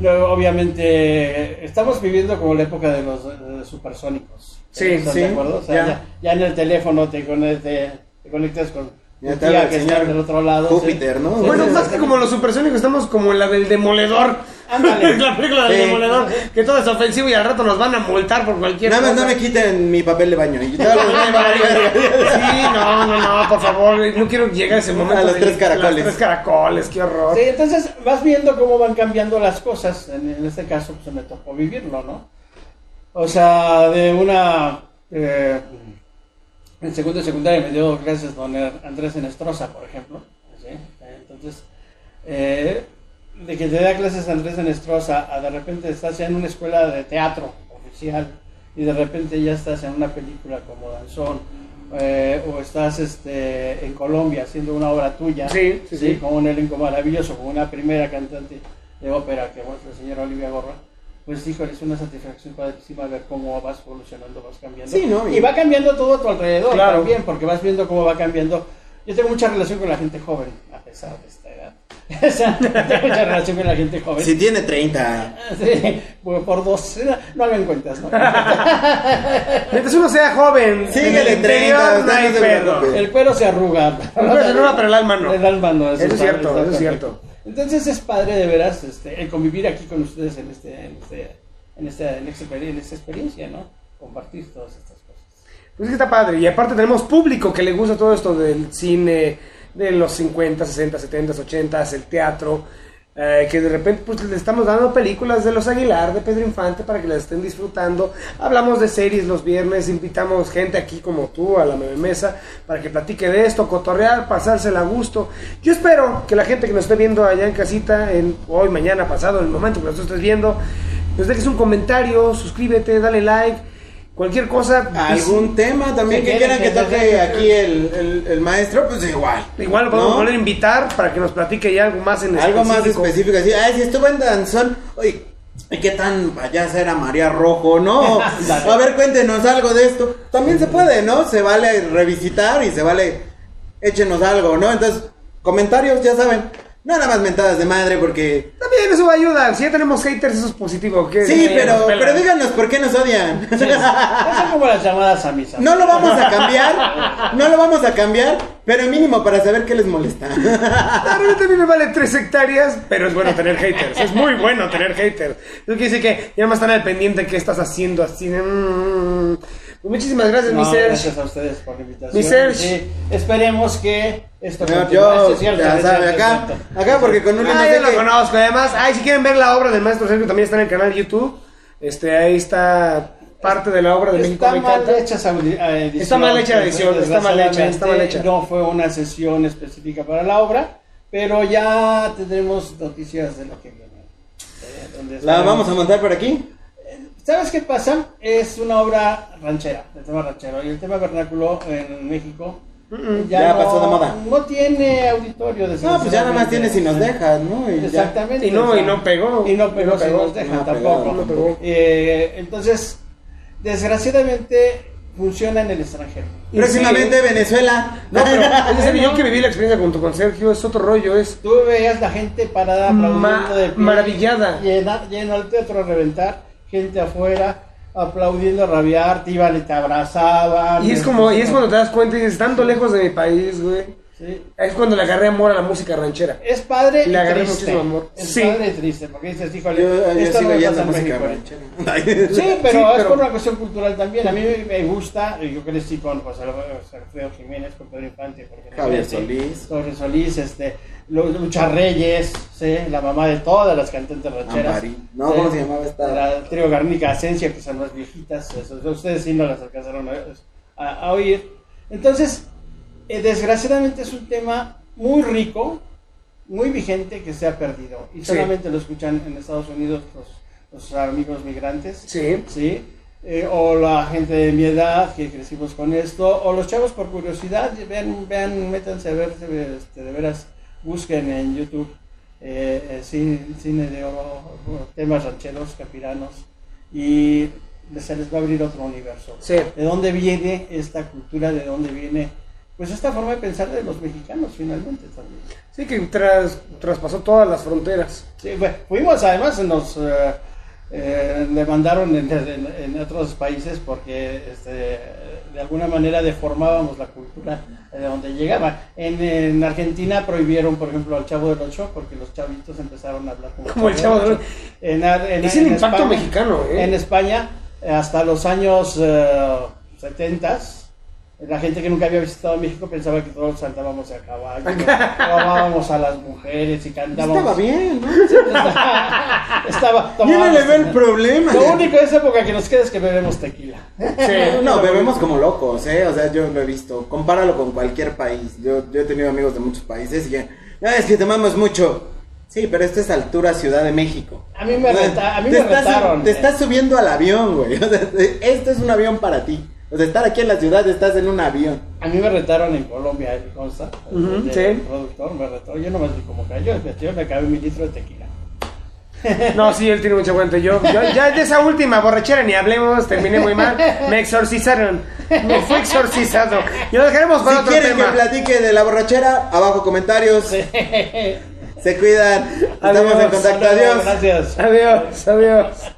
Luego, obviamente, estamos viviendo como la época de los eh, supersónicos. Sí, ¿Estás sí, de acuerdo? O sea, ya. ya. ya en el teléfono te, conectas- te, te conectas con Ya te tía que el está señor del otro lado. Júpiter, sí. ¿no? Sí, Bueno, sí, más sí. que como los supersónicos, estamos como en la del demoledor. Ándale. la película del Sí. demoledor. Que todo es ofensivo y al rato nos van a multar por cualquier Nada más cosa. no me quiten mi papel de baño. Y. Sí, no, no, no, por favor, no quiero llegar a ese momento. A los de- tres caracoles. Las tres caracoles, qué horror. Sí, entonces vas viendo cómo van cambiando las cosas. En, en este caso, pues me tocó vivirlo, ¿no? O sea, de una. eh, en segundo de secundaria me dio clases don Andrés Enestrosa, por ejemplo. ¿sí? Entonces, eh, de que te da clases Andrés Enestrosa, a de repente estás en una escuela de teatro oficial y de repente ya estás en una película como Danzón. eh, o estás este, en Colombia haciendo una obra tuya, Sí, sí, sí. con un elenco maravilloso, con una primera cantante de ópera que fue la señora Olivia Gorra, pues híjole, es una satisfacción padrísima ver cómo vas evolucionando, vas cambiando. Sí, ¿no? Y va cambiando todo a tu alrededor Claro. también, porque vas viendo cómo va cambiando. Yo tengo mucha relación con la gente joven, a pesar de esta edad. O sea, tengo mucha relación con la gente joven. Si tiene 30. Sí, por, por dos, no hagan cuentas, ¿no? Mientras uno sea joven, en el en 30, interior, no hay pedo. El cuero se arruga. El cuero se arruga, pero el alma no. El alma no. Eso es cierto, eso es perfecto. cierto. Entonces es padre de veras este, el convivir aquí con ustedes en, este, en, este, en, esta, en, esta, en esta experiencia, ¿no? Compartir todas estas cosas. Pues es que está padre. Y aparte tenemos público que le gusta todo esto del cine de los 50, 60, 70, 80, el teatro. Eh, que de repente pues le estamos dando películas de los Aguilar, de Pedro Infante para que las estén disfrutando. Hablamos de series los viernes, invitamos gente aquí como tú a la mesa para que platique de esto, cotorrear, pasársela a gusto. Yo espero que la gente que nos esté viendo allá en casita, en hoy, mañana, pasado, en el momento que nos estés viendo, nos dejes un comentario, suscríbete, dale like. Cualquier cosa, ¿Algún tema también que quieran que que- toque aquí el, el, el maestro? Pues igual. Igual lo podemos ¿No? volver a invitar para que nos platique ya algo más en Algo más específico. específico. Así, ay, si estuvo en Danzón. Oye, ¿y ¿qué tan payasa era María Rojo? No. A ver, cuéntenos algo de esto. También se puede, ¿no? Se vale revisitar y se vale. Échenos algo, ¿no? Entonces, comentarios, ya saben. No nada más mentadas de madre porque. También eso va a ayudar. Si ya tenemos haters, eso es positivo. ¿qué? Sí, pero, nos pelan. pero díganos por qué nos odian. Son como las llamadas a misa. No lo vamos a cambiar, no lo vamos a cambiar, pero mínimo para saber qué les molesta. Realmente a mí me vale tres hectáreas, pero es bueno tener haters. Es muy bueno tener haters. Eso quiere decir que ya más están al pendiente de qué estás haciendo así. mm. Pues muchísimas gracias, No, mi Serge. gracias a ustedes por la invitación. Mi Serge. Sí, esperemos que esto continúe. yo, Sí, es cierto, ya es sabe, cierto, es acá, acá porque con un Ah, yo lo conozco. Además, ay, si quieren ver la obra del maestro Sergio, también está en el canal de YouTube. Este, ahí está parte de la obra de México Está mal hecha esa eh, edición. Está mal hecha la edición, está mal hecha, está mal hecha. No fue una sesión específica para la obra, pero ya tendremos noticias de lo que viene. Eh, La vamos a montar por aquí. ¿Sabes qué pasa? Es una obra ranchera, el tema ranchero. Y el tema vernáculo en México Ya pasó de moda. No tiene auditorio. No, pues ya nada más tiene si nos dejas, ¿no? Y ya. Exactamente. Y no, o sea, y no pegó. Y no pegó, No si pegó. nos dejan No pegó, tampoco. no pegó. Eh, entonces, desgraciadamente, funciona en el extranjero. Próximamente sí, Venezuela. No, pero es decir, yo que viví la experiencia junto con Sergio, es otro rollo, es Tú veías la gente parada Ma- aplaudiendo de pie, maravillada. Llena, lleno el teatro a reventar, gente afuera, aplaudiendo, rabiar, te iban y te abrazaban. Y es como, y es cuando te das cuenta y dices, tanto lejos de mi país, güey. Sí. Es cuando le agarré amor a la música ranchera. Es padre Le y agarré triste. muchísimo amor. Es Sí. padre y triste, porque dices, híjole, Yo, yo esto sigo no yendo pasa a en música México. ranchera. Sí, pero Sí, es pero- por una cuestión cultural también. A mí me, me gusta, yo crecí con José Alfredo Jiménez, con Pedro Infante, por ejemplo, Javier sí, Solís. Javier Solís, este, Lu- Lucha Reyes, sí, la mamá de todas las cantantes rancheras. Ampari. No, ¿cómo se llamaba esta? La trío Garnica Asencia, que son las viejitas, eso, ustedes sí no las alcanzaron a, a- a oír. Entonces, eh, desgraciadamente es un tema muy rico, muy vigente que se ha perdido. Y Sí. solamente lo escuchan en Estados Unidos los, los amigos migrantes. Sí. ¿sí? Eh, o la gente de mi edad que crecimos con esto, o los chavos por curiosidad, vean, vean métanse a ver, este, de veras, busquen en YouTube eh, eh, cine, cine de oro, temas rancheros, capiranos, y se les va a abrir otro universo. Sí. ¿De dónde viene esta cultura? ¿De dónde viene? Pues esta forma de pensar de los mexicanos finalmente también. Sí, que tras, traspasó todas las fronteras. Sí, fuimos además, nos eh, eh, demandaron en, en- en otros países porque este, de alguna manera deformábamos la cultura de donde llegaba. En, en Argentina prohibieron, por ejemplo, al Chavo del Ocho porque los chavitos empezaron a hablar como, Como el Chavo del Ocho. Es el en impacto mexicano, ¿eh? En España, eh, hasta los años eh, 70 la gente que nunca había visitado México pensaba que todos saltábamos a caballo, robábamos a las mujeres y cantábamos. Estaba bien, ¿no? Estaba Yo no le veo el problema. Lo único de esa época que nos queda es que bebemos tequila. No, bebemos como locos, ¿eh? O sea, yo lo he visto. Compáralo con cualquier país. Yo, yo he tenido amigos de muchos países y que, "No, es que tomamos mucho. Sí, pero esto es altura Ciudad de México. A mí me, reta- a mí te me estás, retaron. Te estás subiendo al avión, güey. O sea, este es un avión para ti. O sea, estar aquí en la ciudad, estás en un avión. A mí me retaron en Colombia, me consta. Ujú, el, sí. el productor me retó. Yo nomás vi como cayó. Yo me acabé mi litro de tequila. No, sí, él tiene mucha cuenta. Yo, yo ya de esa última borrachera ni hablemos, terminé muy mal. Me exorcizaron. Me fui exorcizado. Y lo dejaremos para Si otro quieren tema. que platique de la borrachera, abajo comentarios. Se cuidan. Estamos Adiós. en contacto. Adiós. Gracias. Adiós, adiós.